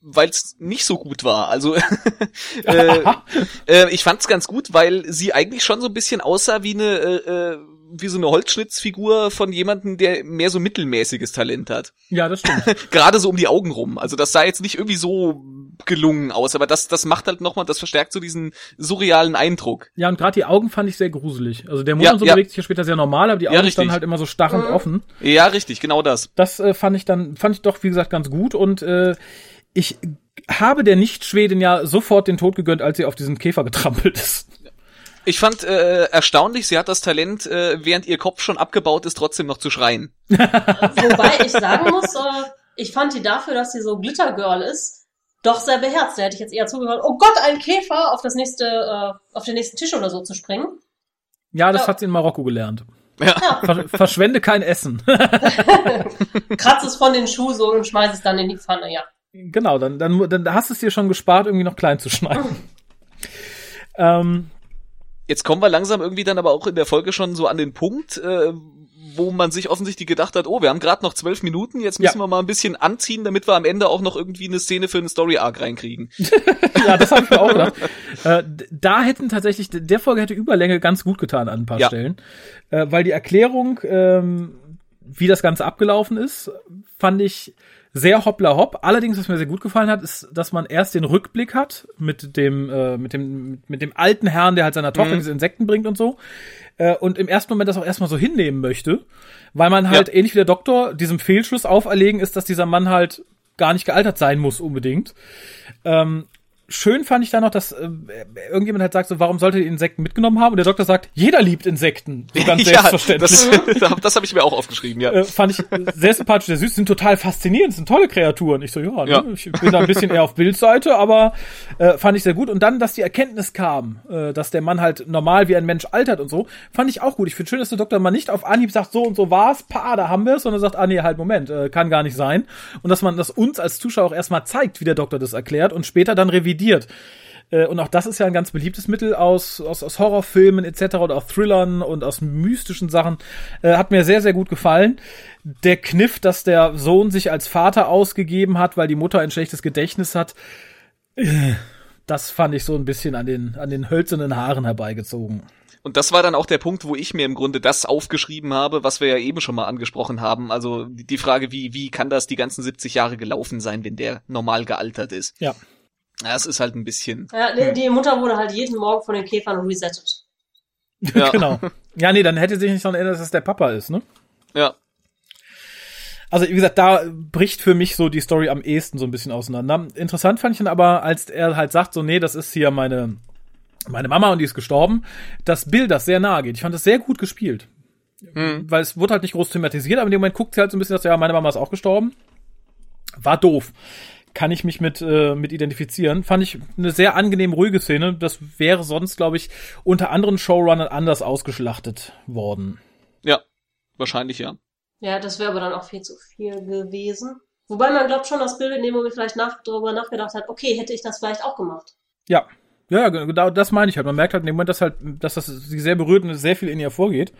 weil es nicht so gut war. Also *laughs* äh, *laughs* äh, ich fand es ganz gut, weil sie eigentlich schon so ein bisschen aussah wie eine äh, äh, wie so eine Holzschnittsfigur von jemandem, der mehr so mittelmäßiges Talent hat. Ja, das stimmt. *laughs* Gerade so um die Augen rum. Also das sah jetzt nicht irgendwie so gelungen aus, aber das das macht halt nochmal, das verstärkt so diesen surrealen Eindruck. Ja, und gerade die Augen fand ich sehr gruselig. Also der Mund Ja, und so ja. bewegt sich ja später sehr normal, aber die Ja, Augen richtig. standen halt immer so starrend Mhm. offen. Ja, richtig, genau das. Das äh, fand ich dann, fand ich doch, wie gesagt, ganz gut. Und äh, ich habe der Nicht-Schwedin ja sofort den Tod gegönnt, als sie auf diesen Käfer getrampelt ist. Ich fand äh, erstaunlich, sie hat das Talent, äh, während ihr Kopf schon abgebaut ist, trotzdem noch zu schreien. *laughs* Wobei ich sagen muss, äh, ich fand die dafür, dass sie so Glittergirl ist, doch sehr beherzt. Da hätte ich jetzt eher zugehört, oh Gott, ein Käfer auf das nächste, äh, auf den nächsten Tisch oder so zu springen. Ja, das Ja. hat sie in Marokko gelernt. Ja. Ver verschwende kein Essen. *laughs* Kratz es von den Schuhsohlen und schmeiß es dann in die Pfanne, ja. genau, dann, dann, dann hast du es dir schon gespart, irgendwie noch klein zu schneiden. *laughs* ähm, Jetzt kommen wir langsam irgendwie dann aber auch in der Folge schon so an den Punkt, äh, wo man sich offensichtlich gedacht hat, oh, wir haben gerade noch zwölf Minuten, jetzt müssen Ja. wir mal ein bisschen anziehen, damit wir am Ende auch noch irgendwie eine Szene für einen Story-Arc reinkriegen. *laughs* ja, das habe ich mir auch gedacht. Äh, da hätten tatsächlich, der Folge hätte Überlänge ganz gut getan an ein paar Ja. Stellen. Äh, weil die Erklärung, ähm, wie das Ganze abgelaufen ist, fand ich sehr hoppla hopp. Allerdings, was mir sehr gut gefallen hat, ist, dass man erst den Rückblick hat mit dem, äh, mit dem, mit dem alten Herrn, der halt seiner Tochter Mhm. diese Insekten bringt und so. Äh, und im ersten Moment das auch erstmal so hinnehmen möchte, weil man halt, Ja. ähnlich wie der Doktor, diesem Fehlschluss auferlegen ist, dass dieser Mann halt gar nicht gealtert sein muss unbedingt. Ähm, schön fand ich da noch, dass äh, irgendjemand halt sagt, so, warum sollte die Insekten mitgenommen haben? Und der Doktor sagt, jeder liebt Insekten. So ganz *laughs* selbstverständlich. das, *laughs* das habe ich mir auch aufgeschrieben, ja. Äh, fand ich sehr sympathisch, sehr süß, sind total faszinierend, sind tolle Kreaturen. Ich so, ja, ne? Ja. ich bin da ein bisschen eher auf Bildseite, aber äh, fand ich sehr gut. Und dann, dass die Erkenntnis kam, äh, dass der Mann halt normal wie ein Mensch altert und so, fand ich auch gut. Ich finde schön, dass der Doktor mal nicht auf Anhieb sagt, so und so war's, pa, da haben wir es, sondern sagt, ah nee, halt, Moment, äh, kann gar nicht sein. Und dass man das uns als Zuschauer auch erstmal zeigt, wie der Doktor das erklärt und später dann revidiert. Äh, Und auch das ist ja ein ganz beliebtes Mittel aus, aus, aus Horrorfilmen etc. oder auch Thrillern und aus mystischen Sachen. Äh, hat mir sehr, sehr gut gefallen. Der Kniff, dass der Sohn sich als Vater ausgegeben hat, weil die Mutter ein schlechtes Gedächtnis hat, äh, das fand ich so ein bisschen an den, an den hölzernen Haaren herbeigezogen. Und das war dann auch der Punkt, wo ich mir im Grunde das aufgeschrieben habe, was wir ja eben schon mal angesprochen haben. Also die die Frage, wie, wie kann das die ganzen 70 Jahre gelaufen sein, wenn der normal gealtert ist? Ja. Ja, es ist halt ein bisschen. ja die, die Mutter wurde halt jeden Morgen von den Käfern resettet. Ja. *laughs* genau. Ja, nee, dann hätte sich nicht daran erinnert, dass es der Papa ist, ne? Ja. Also, wie gesagt, da bricht für mich so die Story am ehesten so ein bisschen auseinander. Interessant fand ich dann aber, als er halt sagt, so, nee, das ist hier meine, meine Mama und die ist gestorben, dass Bill das sehr nahe geht. Ich fand das sehr gut gespielt. Hm. Weil es wurde halt nicht groß thematisiert, aber in dem Moment guckt sie halt so ein bisschen, dass ja, meine Mama ist auch gestorben. War doof. Kann ich mich mit, äh, mit identifizieren. Fand ich eine sehr angenehm ruhige Szene. Das wäre sonst, glaube ich, unter anderen Showrunnern anders ausgeschlachtet worden. Ja. Wahrscheinlich ja. Ja, das wäre aber dann auch viel zu viel gewesen. Wobei man glaubt schon, dass Bill in dem Moment vielleicht nach, darüber nachgedacht hat, okay, hätte ich das vielleicht auch gemacht. Ja. Ja, genau, das meine ich halt. Man merkt halt in dem Moment, dass halt, dass das sie sehr berührt und sehr viel in ihr vorgeht.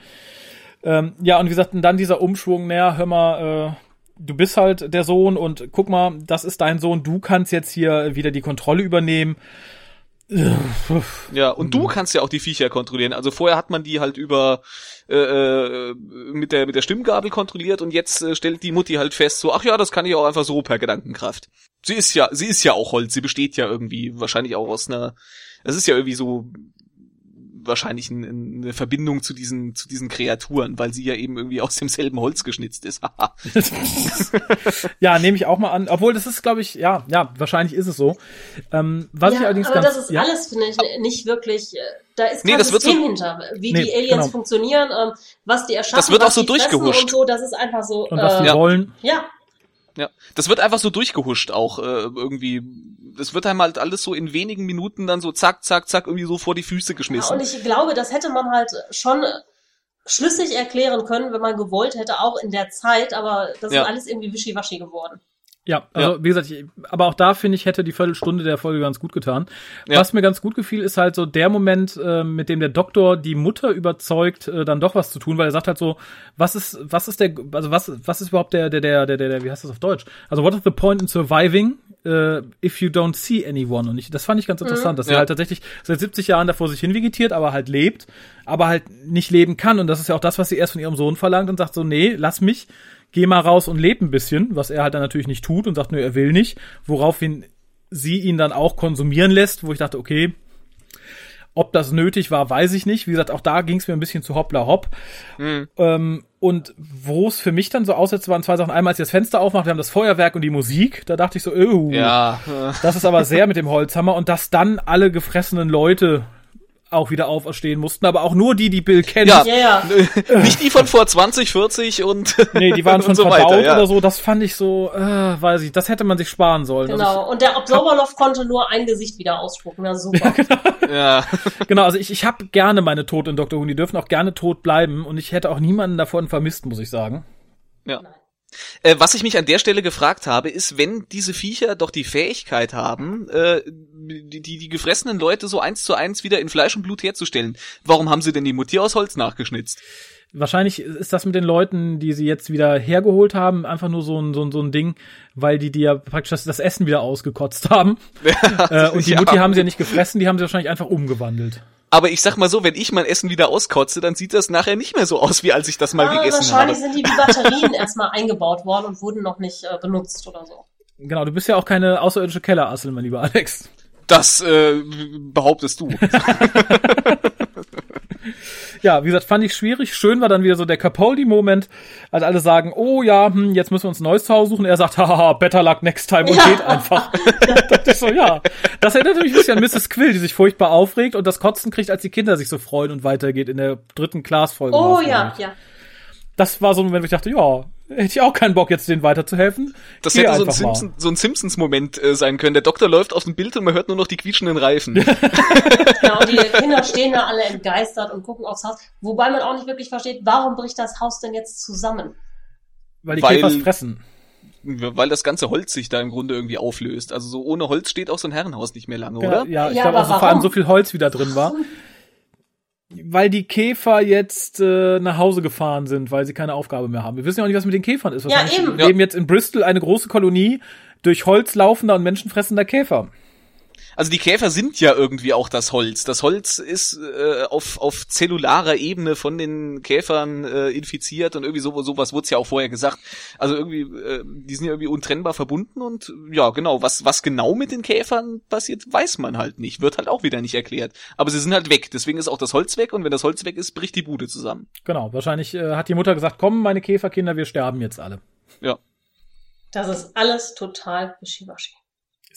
Ähm, ja, und wie gesagt, dann dieser Umschwung, naja, hör mal, äh, du bist halt der Sohn und guck mal, das ist dein Sohn, du kannst jetzt hier wieder die Kontrolle übernehmen. Ja, und du kannst ja auch die Viecher kontrollieren. Also vorher hat man die halt über äh, äh, mit der mit der Stimmgabel kontrolliert und jetzt äh, stellt die Mutti halt fest, so ach ja, das kann ich auch einfach so per Gedankenkraft. Sie ist ja, sie ist ja auch Holz, sie besteht ja irgendwie wahrscheinlich auch aus einer. Es ist ja irgendwie so wahrscheinlich ein, eine Verbindung zu diesen zu diesen Kreaturen, weil sie ja eben irgendwie aus demselben Holz geschnitzt ist. *laughs* ja, nehme ich auch mal an. Obwohl das ist, glaube ich, ja, ja, wahrscheinlich ist es so. Ähm, was ja, ich allerdings aber ganz, das ist ja, alles, finde ich, nicht wirklich. äh, Da ist Nee, kein das wird System so- hinter, wie Nee, die Aliens genau. funktionieren, ähm, was die erschaffen, Das wird auch was so durchgehuscht. und so. Das ist einfach so. und was äh, die Ja. wollen. ja, Ja, das wird einfach so durchgehuscht auch äh, irgendwie. Das wird einem halt alles so in wenigen Minuten dann so zack, zack, zack irgendwie so vor die Füße Ja, geschmissen. und ich glaube, das hätte man halt schon schlüssig erklären können, wenn man gewollt hätte, auch in der Zeit, aber das Ja. ist alles irgendwie wischiwaschi geworden. Ja, also wie gesagt, ich, aber auch da finde ich, hätte die Viertelstunde der Folge ganz gut getan. Ja. Was mir ganz gut gefiel, ist halt so der Moment, äh, mit dem der Doktor die Mutter überzeugt, äh, dann doch was zu tun, weil er sagt halt so, was ist, was ist der, also was, was ist überhaupt der, der, der, der, der, wie heißt das auf Deutsch? Also what is the point in surviving äh, if you don't see anyone? Und ich, das fand ich ganz interessant, dass Ja. er halt tatsächlich seit 70 Jahren davor sich hinvegetiert, aber halt lebt, aber halt nicht leben kann. Und das ist ja auch das, was sie erst von ihrem Sohn verlangt und sagt so, nee, lass mich, geh mal raus und leb ein bisschen, was er halt dann natürlich nicht tut und sagt, nö, er will nicht, woraufhin sie ihn dann auch konsumieren lässt, wo ich dachte, okay, ob das nötig war, weiß ich nicht. Wie gesagt, auch da ging es mir ein bisschen zu hoppla hopp. Ähm, und wo es für mich dann so aussetzt, waren zwei Sachen. Einmal, als ich das Fenster aufmacht, wir haben das Feuerwerk und die Musik. Da dachte ich so, oh, ja, das ist aber sehr mit dem Holzhammer. Und dass dann alle gefressenen Leute auch wieder auferstehen mussten, aber auch nur die, die Bill kennen. Ja. Ja, ja. *laughs* nicht die von vor 20, 40 und *laughs* Nee, die waren schon so verbaut weiter, ja. oder so. Das fand ich so, äh, weiß ich, das hätte man sich sparen sollen. Also Genau. Und der Observerloff konnte nur ein Gesicht wieder ausspucken. Na super. *laughs* Ja. ich, genau, also ich, ich habe gerne meine Tod in Dr. Who. Die dürfen auch gerne tot bleiben. Und ich hätte auch niemanden davon vermisst, muss ich sagen. Ja. Äh, was ich mich an der Stelle gefragt habe, ist, wenn diese Viecher doch die Fähigkeit haben, äh, die, die, die gefressenen Leute so eins zu eins wieder in Fleisch und Blut herzustellen, warum haben sie denn die Mutti aus Holz nachgeschnitzt? Wahrscheinlich ist das mit den Leuten, die sie jetzt wieder hergeholt haben, einfach nur so ein, so ein, so ein Ding, weil die die ja praktisch das, das Essen wieder ausgekotzt haben. *laughs* äh, und die *laughs* Ja. Mutti haben sie ja nicht gefressen, die haben sie wahrscheinlich einfach umgewandelt. Aber ich sag mal so, wenn ich mein Essen wieder auskotze, dann sieht das nachher nicht mehr so aus, wie als ich das mal Ah, gegessen wahrscheinlich habe. sind die wie Batterien *laughs* erstmal eingebaut worden und wurden noch nicht äh, benutzt oder so. Genau, du bist ja auch keine außerirdische Kellerassel, mein lieber Alex. Das äh, behauptest du. *laughs* Ja, wie gesagt, fand ich schwierig. Schön war dann wieder so der Capaldi-Moment, als alle sagen, oh ja, hm, jetzt müssen wir uns ein neues Zuhause suchen. Er sagt, haha, better luck next time und Ja. geht einfach. da dachte ich so, ja. Das erinnert mich ein bisschen an Mrs. Quill, die sich furchtbar aufregt und das Kotzen kriegt, als die Kinder sich so freuen und weitergeht in der dritten Class-Folge. Oh ja, ja. Das war so ein Moment, wo ich dachte, ja, hätte ich auch keinen Bock, jetzt denen weiterzuhelfen. Das Geh hätte so ein. Simpson, so ein Simpsons-Moment äh, sein können. Der Doktor läuft aus dem Bild und man hört nur noch die quietschenden Reifen. Ja, *laughs* und die Kinder stehen da alle entgeistert und gucken aufs Haus. Wobei man auch nicht wirklich versteht, warum bricht das Haus denn jetzt zusammen? Weil die Weil- Käfers fressen. Weil das ganze Holz sich da im Grunde irgendwie auflöst. Also so ohne Holz steht auch so ein Herrenhaus nicht mehr lange, Ja, oder? ja, ich Ja, glaube aber auch so, vor allem warum? so viel Holz wieder drin war. *laughs* Weil die Käfer jetzt äh, nach Hause gefahren sind, weil sie keine Aufgabe mehr haben. Wir wissen ja auch nicht, was mit den Käfern ist. Ja, Wahrscheinlich eben. leben jetzt in Bristol eine große Kolonie durch Holz laufender und menschenfressender Käfer. Also die Käfer sind ja irgendwie auch das Holz. Das Holz ist äh, auf, auf zellularer Ebene von den Käfern äh, infiziert und irgendwie so, sowas wurde ja auch vorher gesagt. Also irgendwie, äh, die sind ja irgendwie untrennbar verbunden und ja, genau, was, was genau mit den Käfern passiert, weiß man halt nicht. Wird halt auch wieder nicht erklärt. Aber sie sind halt weg. Deswegen ist auch das Holz weg und wenn das Holz weg ist, bricht die Bude zusammen. Genau, wahrscheinlich äh, hat die Mutter gesagt, komm, meine Käferkinder, wir sterben jetzt alle. Ja. Das ist alles total wischiwaschi.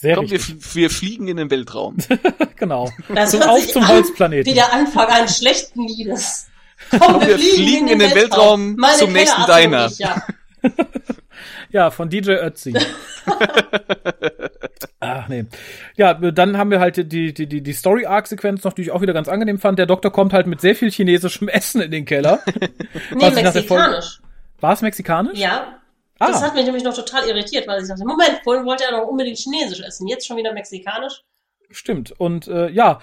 Sehr Komm, wir, wir fliegen in den Weltraum. *laughs* Genau. Das Zum hört Auf zum an Holzplaneten. Wie der Anfang eines schlechten Liedes. *laughs* Komm, wir fliegen in den Weltraum Meine zum nächsten Diner. ich, ja. *laughs* Ja, von DJ Ötzi. Ach nee. Ja, dann haben wir halt die, die, die, die Story-Arc-Sequenz noch, die ich auch wieder ganz angenehm fand. Der Doktor kommt halt mit sehr viel chinesischem Essen in den Keller. Nee, mexikanisch. War es mexikanisch? Ja. Ah. Das hat mich nämlich noch total irritiert, weil ich dachte, Moment, vorhin wollte er noch unbedingt chinesisch essen, jetzt schon wieder mexikanisch. Stimmt. Und äh, ja,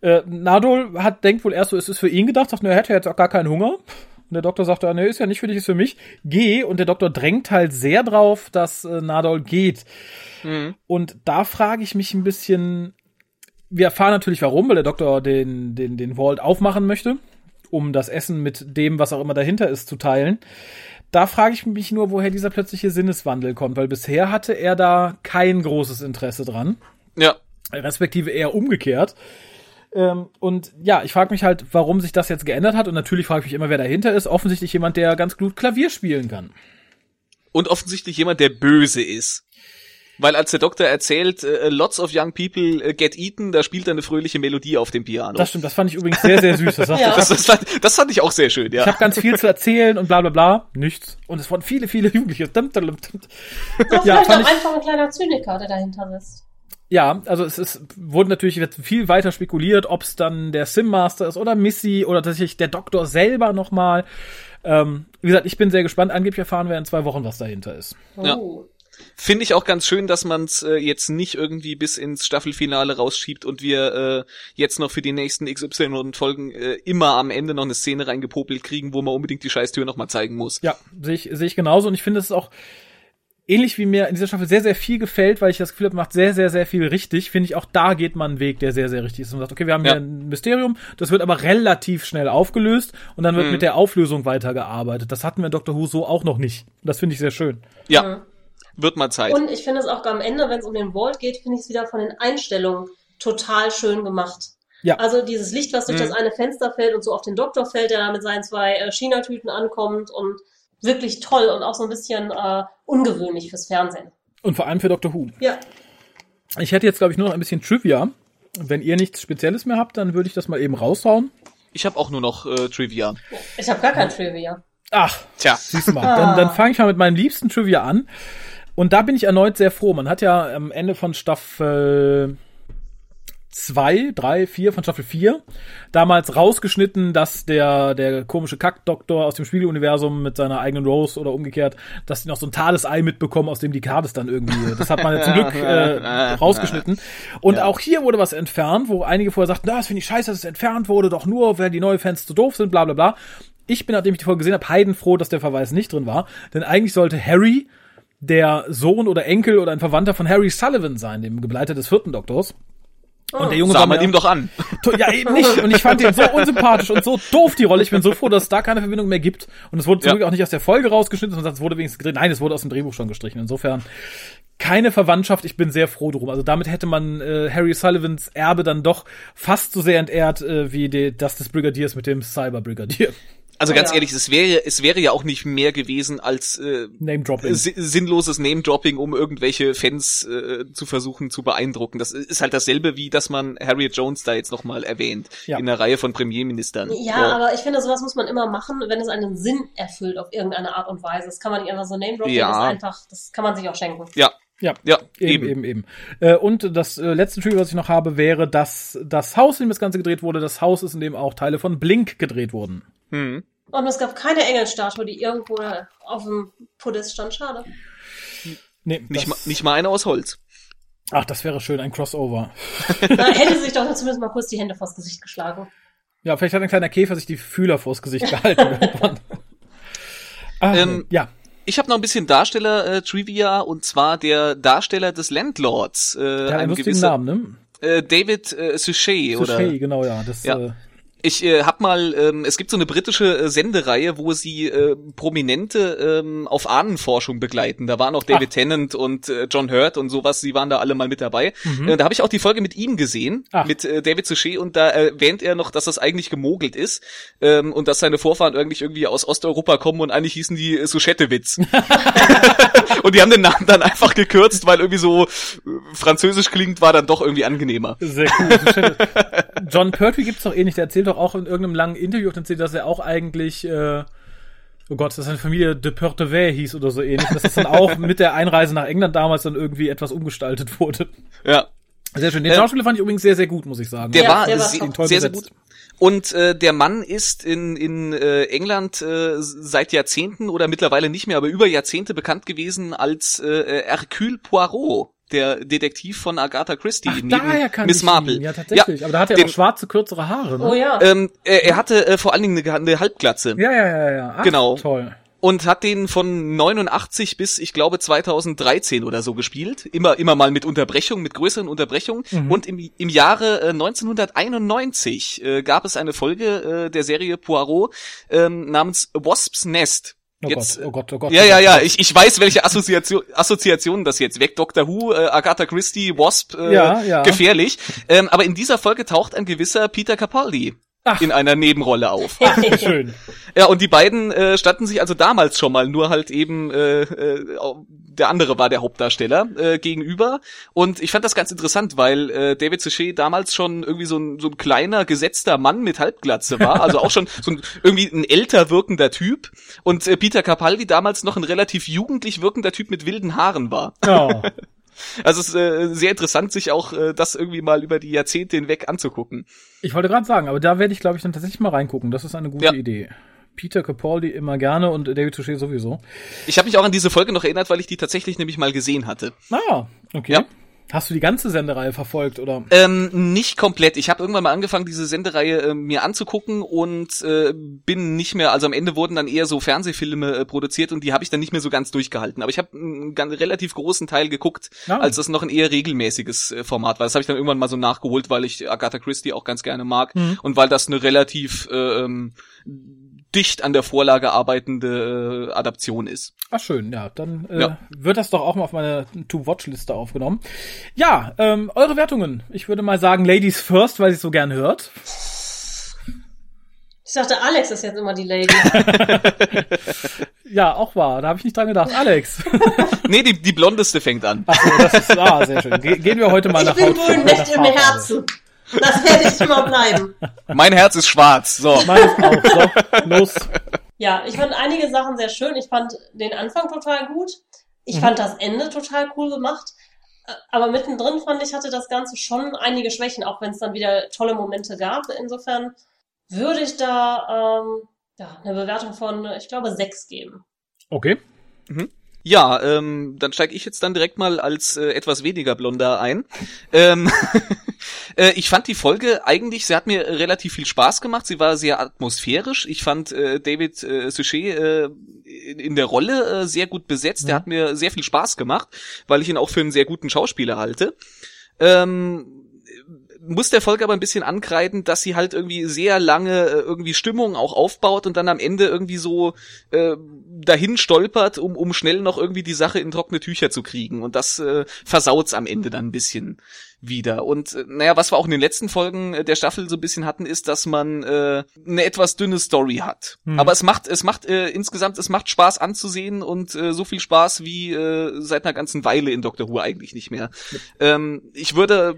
äh, Nadol hat denkt wohl erst so, es ist für ihn gedacht, sagt, nur, er hätte jetzt auch gar keinen Hunger. Und der Doktor sagt, nee, ist ja nicht für dich, ist für mich. Geh. Und der Doktor drängt halt sehr drauf, dass äh, Nadol geht. Mhm. Und da frage ich mich ein bisschen, wir erfahren natürlich warum, weil der Doktor den, den, den Vault aufmachen möchte, um das Essen mit dem, was auch immer dahinter ist, zu teilen. Da frage ich mich nur, woher dieser plötzliche Sinneswandel kommt, weil bisher hatte er da kein großes Interesse dran. Ja. Respektive eher umgekehrt. Ähm, und ja, ich frage mich halt, warum sich das jetzt geändert hat. Und natürlich frage ich mich immer, wer dahinter ist. Offensichtlich jemand, der ganz gut Klavier spielen kann. Und offensichtlich jemand, der böse ist. Weil als der Doktor erzählt, äh, lots of young people äh, get eaten, da spielt er eine fröhliche Melodie auf dem Piano. Das stimmt, das fand ich übrigens sehr, sehr süß. Das, *laughs* Ja. das, das, fand, das fand ich auch sehr schön, ja. Ich habe ganz viel zu erzählen und bla bla bla. Nichts. Und es waren viele, viele Jugendliche. Dum, dum. Doch, Ja, vielleicht auch einfach ein kleiner Zyniker, der dahinter sitzt. Ja, also es ist, wurde natürlich jetzt viel weiter spekuliert, ob es dann der Sim Master ist oder Missy oder tatsächlich der Doktor selber nochmal. Ähm, wie gesagt, ich bin sehr gespannt. Angeblich erfahren wir in zwei Wochen, was dahinter ist. Ja. Finde ich auch ganz schön, dass man es äh, jetzt nicht irgendwie bis ins Staffelfinale rausschiebt und wir äh, jetzt noch für die nächsten XY-Folgen äh, immer am Ende noch eine Szene reingepopelt kriegen, wo man unbedingt die Scheißtür nochmal zeigen muss. Ja, sehe ich, sehe ich genauso. Und ich finde es ist auch ähnlich wie mir in dieser Staffel sehr, sehr viel gefällt, weil ich das Gefühl habe, macht sehr, sehr, sehr viel richtig. Finde ich auch da geht man einen Weg, der sehr, sehr richtig ist. Und sagt, okay, wir haben Ja. hier ein Mysterium, das wird aber relativ schnell aufgelöst und dann wird Mhm. mit der Auflösung weitergearbeitet. Das hatten wir in Doctor Who so auch noch nicht. Das finde ich sehr schön. Ja, wird mal Zeit. Und ich finde es auch am Ende, wenn es um den Vault geht, finde ich es wieder von den Einstellungen total schön gemacht. Ja. Also dieses Licht, was durch Mhm. das eine Fenster fällt und so auf den Doktor fällt, der da mit seinen zwei äh, China-Tüten ankommt und wirklich toll und auch so ein bisschen äh, ungewöhnlich fürs Fernsehen. Und vor allem für Doctor Who. Ja, Ich hätte jetzt, glaube ich, nur noch ein bisschen Trivia. Wenn ihr nichts Spezielles mehr habt, dann würde ich das mal eben raushauen. Ich habe auch nur noch äh, Trivia. ich habe gar kein Trivia. Ach, Tja, siehst du mal. Dann, dann fange ich mal mit meinem liebsten Trivia an. Und da bin ich erneut sehr froh. Man hat ja am Ende von Staffel zwei, drei, vier, von Staffel 4 damals rausgeschnitten, dass der, der komische Kackdoktor aus dem Spiegeluniversum mit seiner eigenen Rose oder umgekehrt, dass die noch so ein Tadesei mitbekommen, aus dem die Kades dann irgendwie, das hat man ja zum Glück *laughs* äh, rausgeschnitten. Und auch hier wurde was entfernt, wo einige vorher sagten, "Na, das finde ich scheiße, dass es entfernt wurde, doch nur, wenn die neuen Fans zu doof sind, bla bla bla. Ich bin, nachdem ich die Folge gesehen habe, heidenfroh, dass der Verweis nicht drin war, denn eigentlich sollte Harry der Sohn oder Enkel oder ein Verwandter von Harry Sullivan sein, dem Begleiter des vierten Doktors. Und der Junge sah war man mir- ihm doch an. Ja, eben nicht. Und ich fand ihn so unsympathisch und so doof, die Rolle. Ich bin so froh, dass es da keine Verbindung mehr gibt. Und es wurde zum Ja. Glück auch nicht aus der Folge rausgeschnitten, sondern es wurde wenigstens gedreht. Nein, es wurde aus dem Drehbuch schon gestrichen. Insofern keine Verwandtschaft. Ich bin sehr froh drum. Also damit hätte man äh, Harry Sullivans Erbe dann doch fast so sehr entehrt, äh, wie die, das des Brigadiers mit dem Cyber-Brigadier. Also ganz Ja. ehrlich, es wäre, es wäre ja auch nicht mehr gewesen als äh, Name-Dropping. si- sinnloses Name-Dropping, um irgendwelche Fans äh, zu versuchen zu beeindrucken. Das ist halt dasselbe, wie dass man Harriet Jones da jetzt nochmal erwähnt. Ja. In einer Reihe von Premierministern. Ja, So. aber ich finde, sowas muss man immer machen, wenn es einen Sinn erfüllt auf irgendeine Art und Weise. Das kann man nicht einfach so name droppen, Ja. das ist einfach, das kann man sich auch schenken. Ja, Ja, ja, Eben, eben, eben. Äh, und das äh, letzte Trivia, was ich noch habe, wäre, dass das Haus, in dem das Ganze gedreht wurde, das Haus ist, in dem auch Teile von Blink gedreht wurden. Hm. Und es gab keine Engelstatue, die irgendwo auf dem Podest stand. Schade. Nee, Nicht, mal, nicht mal einer aus Holz. Ach, das wäre schön, ein Crossover. *laughs* Da hätte sich doch zumindest mal kurz die Hände vors Gesicht geschlagen. Ja, vielleicht hat ein kleiner Käfer sich die Fühler vors Gesicht gehalten *laughs* irgendwann. Ah, Ähm, ja, Ich habe noch ein bisschen Darsteller-Trivia und zwar der Darsteller des Landlords. Äh, der hat einen ein lustigen gewisser Namen, ne? äh, David äh, Suchet, oder? Suchet, genau, ja. Das, Ja. Äh, Ich äh, hab mal, ähm, es gibt so eine britische äh, Sendereihe, wo sie äh, Prominente ähm, auf Ahnenforschung begleiten. Da waren auch David Ach. Tennant und äh, John Hurt und sowas, sie waren da alle mal mit dabei. Äh, da habe ich auch die Folge mit ihm gesehen, Mhm. Ach. mit äh, David Suchet und da erwähnt er noch, dass das eigentlich gemogelt ist ähm, und dass seine Vorfahren irgendwie, irgendwie aus Osteuropa kommen und eigentlich hießen die äh, Suschettewitz. *laughs* *laughs* und die haben den Namen dann einfach gekürzt, weil irgendwie so äh, französisch klingt, war dann doch irgendwie angenehmer. Sehr cool. *laughs* John Pertwee gibt's doch eh nicht. Der erzählt doch auch in irgendeinem langen Interview, erzählt, dass er auch eigentlich, äh, oh Gott, dass seine Familie de Pertwee hieß oder so ähnlich. Dass das dann auch *laughs* mit der Einreise nach England damals dann irgendwie etwas umgestaltet wurde. Ja. Sehr schön. Den Äh, Schauspieler fand ich übrigens sehr, sehr gut, muss ich sagen. Der Ja, war, der war sehr, sehr besetzt. gut. Und äh, der Mann ist in, in äh, England äh, seit Jahrzehnten oder mittlerweile nicht mehr, aber über Jahrzehnte bekannt gewesen als äh, Hercule Poirot, der Detektiv von Agatha Christie Ach, neben daher kann Miss ich Marple. Ihn. Ja, tatsächlich. Aber da hat er den- auch schwarze, kürzere Haare, ne? Oh ja. Ähm, er, er hatte äh, vor allen Dingen eine, eine Halbglatze. Ja, ja, ja, ja. Ach, Genau. Toll. und hat den von 89 bis ich glaube 2013 oder so gespielt. Immer immer mal mit Unterbrechungen, mit größeren Unterbrechungen. Mhm. Und im, im Jahre äh, 1991 äh, gab es eine Folge äh, der Serie Poirot ähm, namens Wasp's Nest. Oh Jetzt, Gott, oh Gott, oh Gott. ja, oh ja, ja, ich, ich weiß, welche Assoziation, Assoziationen das jetzt weckt. Doctor Who, äh, Agatha Christie, Wasp, äh, Ja, ja. gefährlich. Ähm, aber in dieser Folge taucht ein gewisser Peter Capaldi Ach. in einer Nebenrolle auf. Wie schön. Ja, und die beiden äh, standen sich also damals schon mal, nur halt eben äh, äh, der andere war der Hauptdarsteller äh, gegenüber. Und ich fand das ganz interessant, weil äh, David Suchet damals schon irgendwie so ein, so ein kleiner, gesetzter Mann mit Halbglatze war, *laughs* also auch schon so ein, irgendwie ein älter wirkender Typ. Und äh, Peter Capaldi damals noch ein relativ jugendlich wirkender Typ mit wilden Haaren war. Ja. *laughs* Also es ist äh, sehr interessant, sich auch äh, das irgendwie mal über die Jahrzehnte hinweg anzugucken. Ich wollte gerade sagen, aber da werde ich, glaube ich, dann tatsächlich mal reingucken. Das ist eine gute Ja. Idee. Peter Capaldi immer gerne und David Suchet sowieso. Ich habe mich auch an diese Folge noch erinnert, weil ich die tatsächlich nämlich mal gesehen hatte. Ah, okay. Ja. Hast du die ganze Sendereihe verfolgt oder? Ähm, nicht komplett. Ich habe irgendwann mal angefangen, diese Sendereihe äh, mir anzugucken und äh, bin nicht mehr, also am Ende wurden dann eher so Fernsehfilme äh, produziert und die habe ich dann nicht mehr so ganz durchgehalten. Aber ich habe einen ganz relativ großen Teil geguckt, Ah. als das noch ein eher regelmäßiges äh, Format war. Das habe ich dann irgendwann mal so nachgeholt, weil ich Agatha Christie auch ganz gerne mag Mhm. und weil das eine relativ äh, ähm, dicht an der Vorlage arbeitende äh, Adaption ist. Ach schön, ja, dann äh, Ja. wird das doch auch mal auf meine To-Watch-Liste aufgenommen. Ja, ähm, eure Wertungen. Ich würde mal sagen Ladies first, weil sie es so gern hört. Ich dachte, Alex ist jetzt immer die Lady. *laughs* Ja, auch wahr. Da habe ich nicht dran gedacht. Alex. *laughs* Nee, die, die blondeste fängt an. Ach so, das ist ah, sehr schön. Ge gehen wir heute mal Ich nach bin Haut- grün nach nicht im. Herzen. Das werde ich immer bleiben. Mein Herz ist schwarz. So. Meines auch. So, los. Ja, ich fand einige Sachen sehr schön. Ich fand den Anfang total gut. Ich Mhm. fand das Ende total cool gemacht. Aber mittendrin fand ich, hatte das Ganze schon einige Schwächen, auch wenn es dann wieder tolle Momente gab. Insofern würde ich da ähm, ja, eine Bewertung von, ich glaube, sechs geben. Okay. Ja, ähm, dann steige ich jetzt dann direkt mal als äh, etwas weniger blonder ein. ähm, *laughs* äh, ich fand die Folge eigentlich, sie hat mir relativ viel Spaß gemacht. Sie war sehr atmosphärisch. Ich fand äh, David äh, Suchet äh, in, in der Rolle äh, sehr gut besetzt. Der hat mir sehr viel Spaß gemacht, weil ich ihn auch für einen sehr guten Schauspieler halte. Ähm, muss der Folge aber ein bisschen ankreiden, dass sie halt irgendwie sehr lange äh, irgendwie Stimmung auch aufbaut und dann am Ende irgendwie so äh, dahin stolpert, um, um schnell noch irgendwie die Sache in trockene Tücher zu kriegen. Und das äh, versaut's am Ende dann ein bisschen wieder. Und äh, naja, was wir auch in den letzten Folgen äh, der Staffel so ein bisschen hatten, ist, dass man äh, eine etwas dünne Story hat. Hm. Aber es macht, es macht äh, insgesamt, es macht Spaß anzusehen und äh, so viel Spaß wie äh, seit einer ganzen Weile in Doctor Who eigentlich nicht mehr. Ähm, ich würde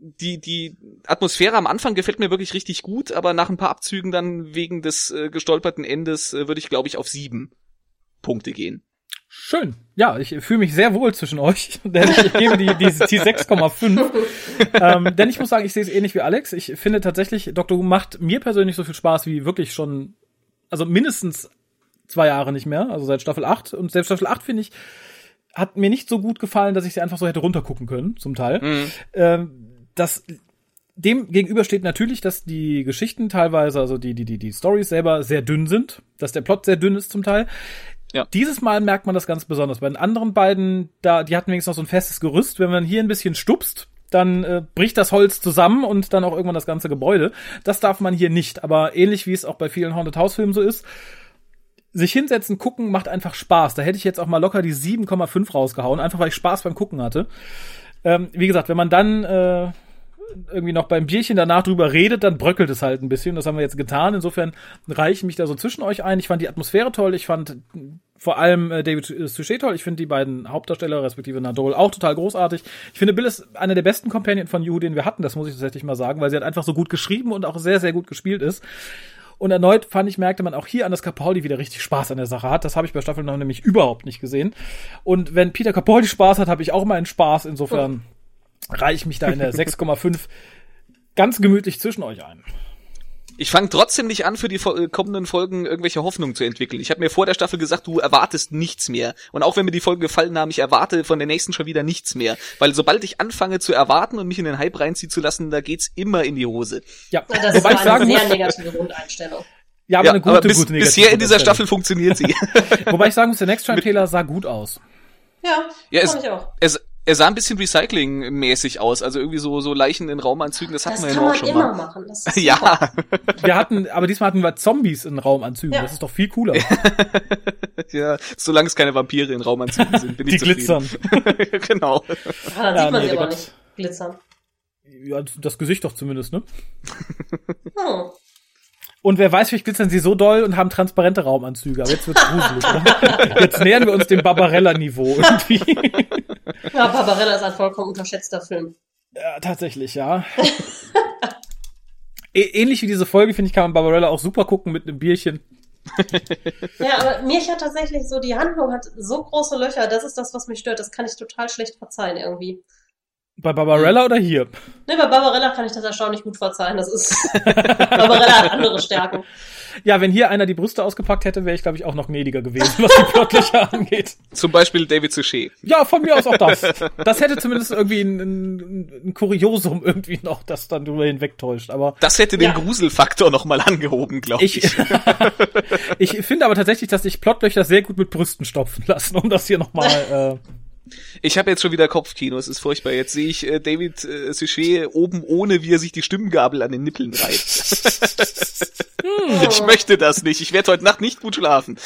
die, die Atmosphäre am Anfang gefällt mir wirklich richtig gut, aber nach ein paar Abzügen dann wegen des äh, gestolperten Endes äh, würde ich, glaube ich, auf sieben Punkte gehen. Schön. Ja, ich fühle mich sehr wohl zwischen euch, *laughs* denn ich gebe die, die, die 6,5. ähm, denn ich muss sagen, ich sehe es ähnlich wie Alex. Ich finde tatsächlich, Dr. Who macht mir persönlich so viel Spaß wie wirklich schon, also mindestens zwei Jahre nicht mehr, also seit Staffel 8. Und selbst Staffel 8, finde ich, hat mir nicht so gut gefallen, dass ich sie einfach so hätte runtergucken können, zum Teil. Mhm. Ähm, das dem gegenüber steht natürlich, dass die Geschichten teilweise, also die, die, die, die Stories selber sehr dünn sind, dass der Plot sehr dünn ist zum Teil. Ja. Dieses Mal merkt man das ganz besonders. Bei den anderen beiden, da, die hatten wenigstens noch so ein festes Gerüst. Wenn man hier ein bisschen stupst, dann äh, bricht das Holz zusammen und dann auch irgendwann das ganze Gebäude. Das darf man hier nicht. Aber ähnlich wie es auch bei vielen Haunted House Filmen so ist, sich hinsetzen, gucken, macht einfach Spaß. Da hätte ich jetzt auch mal locker die 7,5 rausgehauen, einfach weil ich Spaß beim Gucken hatte. Ähm, wie gesagt, wenn man dann äh, irgendwie noch beim Bierchen danach drüber redet, dann bröckelt es halt ein bisschen. Das haben wir jetzt getan. Insofern reiche ich mich da so zwischen euch ein. Ich fand die Atmosphäre toll. Ich fand vor allem äh, David Suchet toll. Ich finde die beiden Hauptdarsteller, respektive Nadol, auch total großartig. Ich finde, Bill ist einer der besten Companion von Juhu, den wir hatten. Das muss ich tatsächlich mal sagen, weil sie halt einfach so gut geschrieben und auch sehr, sehr gut gespielt ist. Und erneut fand ich, merkte man auch hier an, dass Capaldi wieder richtig Spaß an der Sache hat. Das habe ich bei Staffel 9 nämlich überhaupt nicht gesehen. Und wenn Peter Capaldi Spaß hat, habe ich auch mal einen Spaß. Insofern reiche ich mich da in der 6,5 ganz gemütlich zwischen euch ein. Ich fange trotzdem nicht an, für die äh, kommenden Folgen irgendwelche Hoffnungen zu entwickeln. Ich habe mir vor der Staffel gesagt, du erwartest nichts mehr. Und auch wenn mir die Folgen gefallen haben, ich erwarte von der nächsten schon wieder nichts mehr. Weil sobald ich anfange zu erwarten und mich in den Hype reinziehen zu lassen, da geht's immer in die Hose. Ja, Das wobei ich ist eine sagen sehr muss, negative Grundeinstellung. Ja, aber ja, eine gute, aber bis, gute negative bisher in dieser. Staffel funktioniert sie. *laughs* Wobei ich sagen muss, der *laughs* Next Time Trailer sah gut aus. Ja, Ja, es, auch. es, er sah ein bisschen Recycling-mäßig aus, also irgendwie so, so Leichen in Raumanzügen, das hatten Das wir ja kann auch man schon immer mal. machen. Das *laughs* ist super. Ja, Wir hatten, aber diesmal hatten wir Zombies in Raumanzügen. Ja. Das ist doch viel cooler. *laughs* ja, solange es keine Vampire in Raumanzügen sind, bin Die ich zufrieden. glitzern. *laughs* genau. Ah, dann Ja, sieht man nee, sie aber Gott. nicht glitzern. Ja, das Gesicht doch zumindest, ne? Hm. Und wer weiß, vielleicht glitzern sie so doll und haben transparente Raumanzüge. Aber jetzt wird's gruselig, oder? Jetzt nähern wir uns dem Barbarella-Niveau irgendwie. Ja, Barbarella ist ein vollkommen unterschätzter Film. Ja, tatsächlich, ja. *laughs* Ähnlich wie diese Folge, finde ich, kann man Barbarella auch super gucken mit einem Bierchen. *laughs* Ja, aber mich hat tatsächlich so, die Handlung hat so große Löcher, das ist das, was mich stört. Das kann ich total schlecht verzeihen irgendwie. Bei Barbarella oder hier? Ne, bei Barbarella kann ich das erstaunlich gut verzeihen. Das ist, *laughs* Barbarella hat andere Stärken. Ja, wenn hier einer die Brüste ausgepackt hätte, wäre ich, glaube ich, auch noch gnädiger gewesen, was die Plotlöcher *laughs* angeht. Zum Beispiel David Suchet. Ja, von mir aus auch das. *laughs* Das hätte zumindest irgendwie ein, ein, ein Kuriosum irgendwie noch, das dann drüber hinwegtäuscht. Aber Das hätte den Ja. Gruselfaktor nochmal angehoben, glaube ich. ich, *laughs* ich finde aber tatsächlich, dass sich Plotlöcher sehr gut mit Brüsten stopfen lassen, um das hier nochmal, äh, Ich habe jetzt schon wieder Kopfkino, es ist furchtbar. Jetzt sehe ich äh, David äh, Suchet oben ohne, wie er sich die Stimmgabel an den Nippeln reibt. Ich möchte das nicht. Ich werde heute Nacht nicht gut schlafen.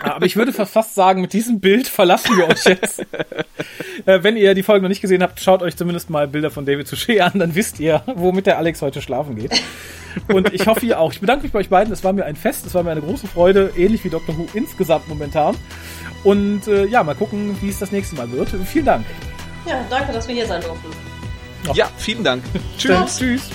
Aber ich würde fast sagen, mit diesem Bild verlassen wir euch jetzt. äh, wenn ihr die Folge noch nicht gesehen habt, schaut euch zumindest mal Bilder von David Suchet an, dann wisst ihr, womit der Alex heute schlafen geht. Und ich hoffe, ihr auch. Ich bedanke mich bei euch beiden. Es war mir ein Fest, es war mir eine große Freude, ähnlich wie Dr. Who insgesamt momentan. Und äh, ja, mal gucken, wie es das nächste Mal wird. Vielen Dank. Ja, danke, dass wir hier sein durften. Ja, vielen Dank. Tschüss. Tschüss. Tschüss.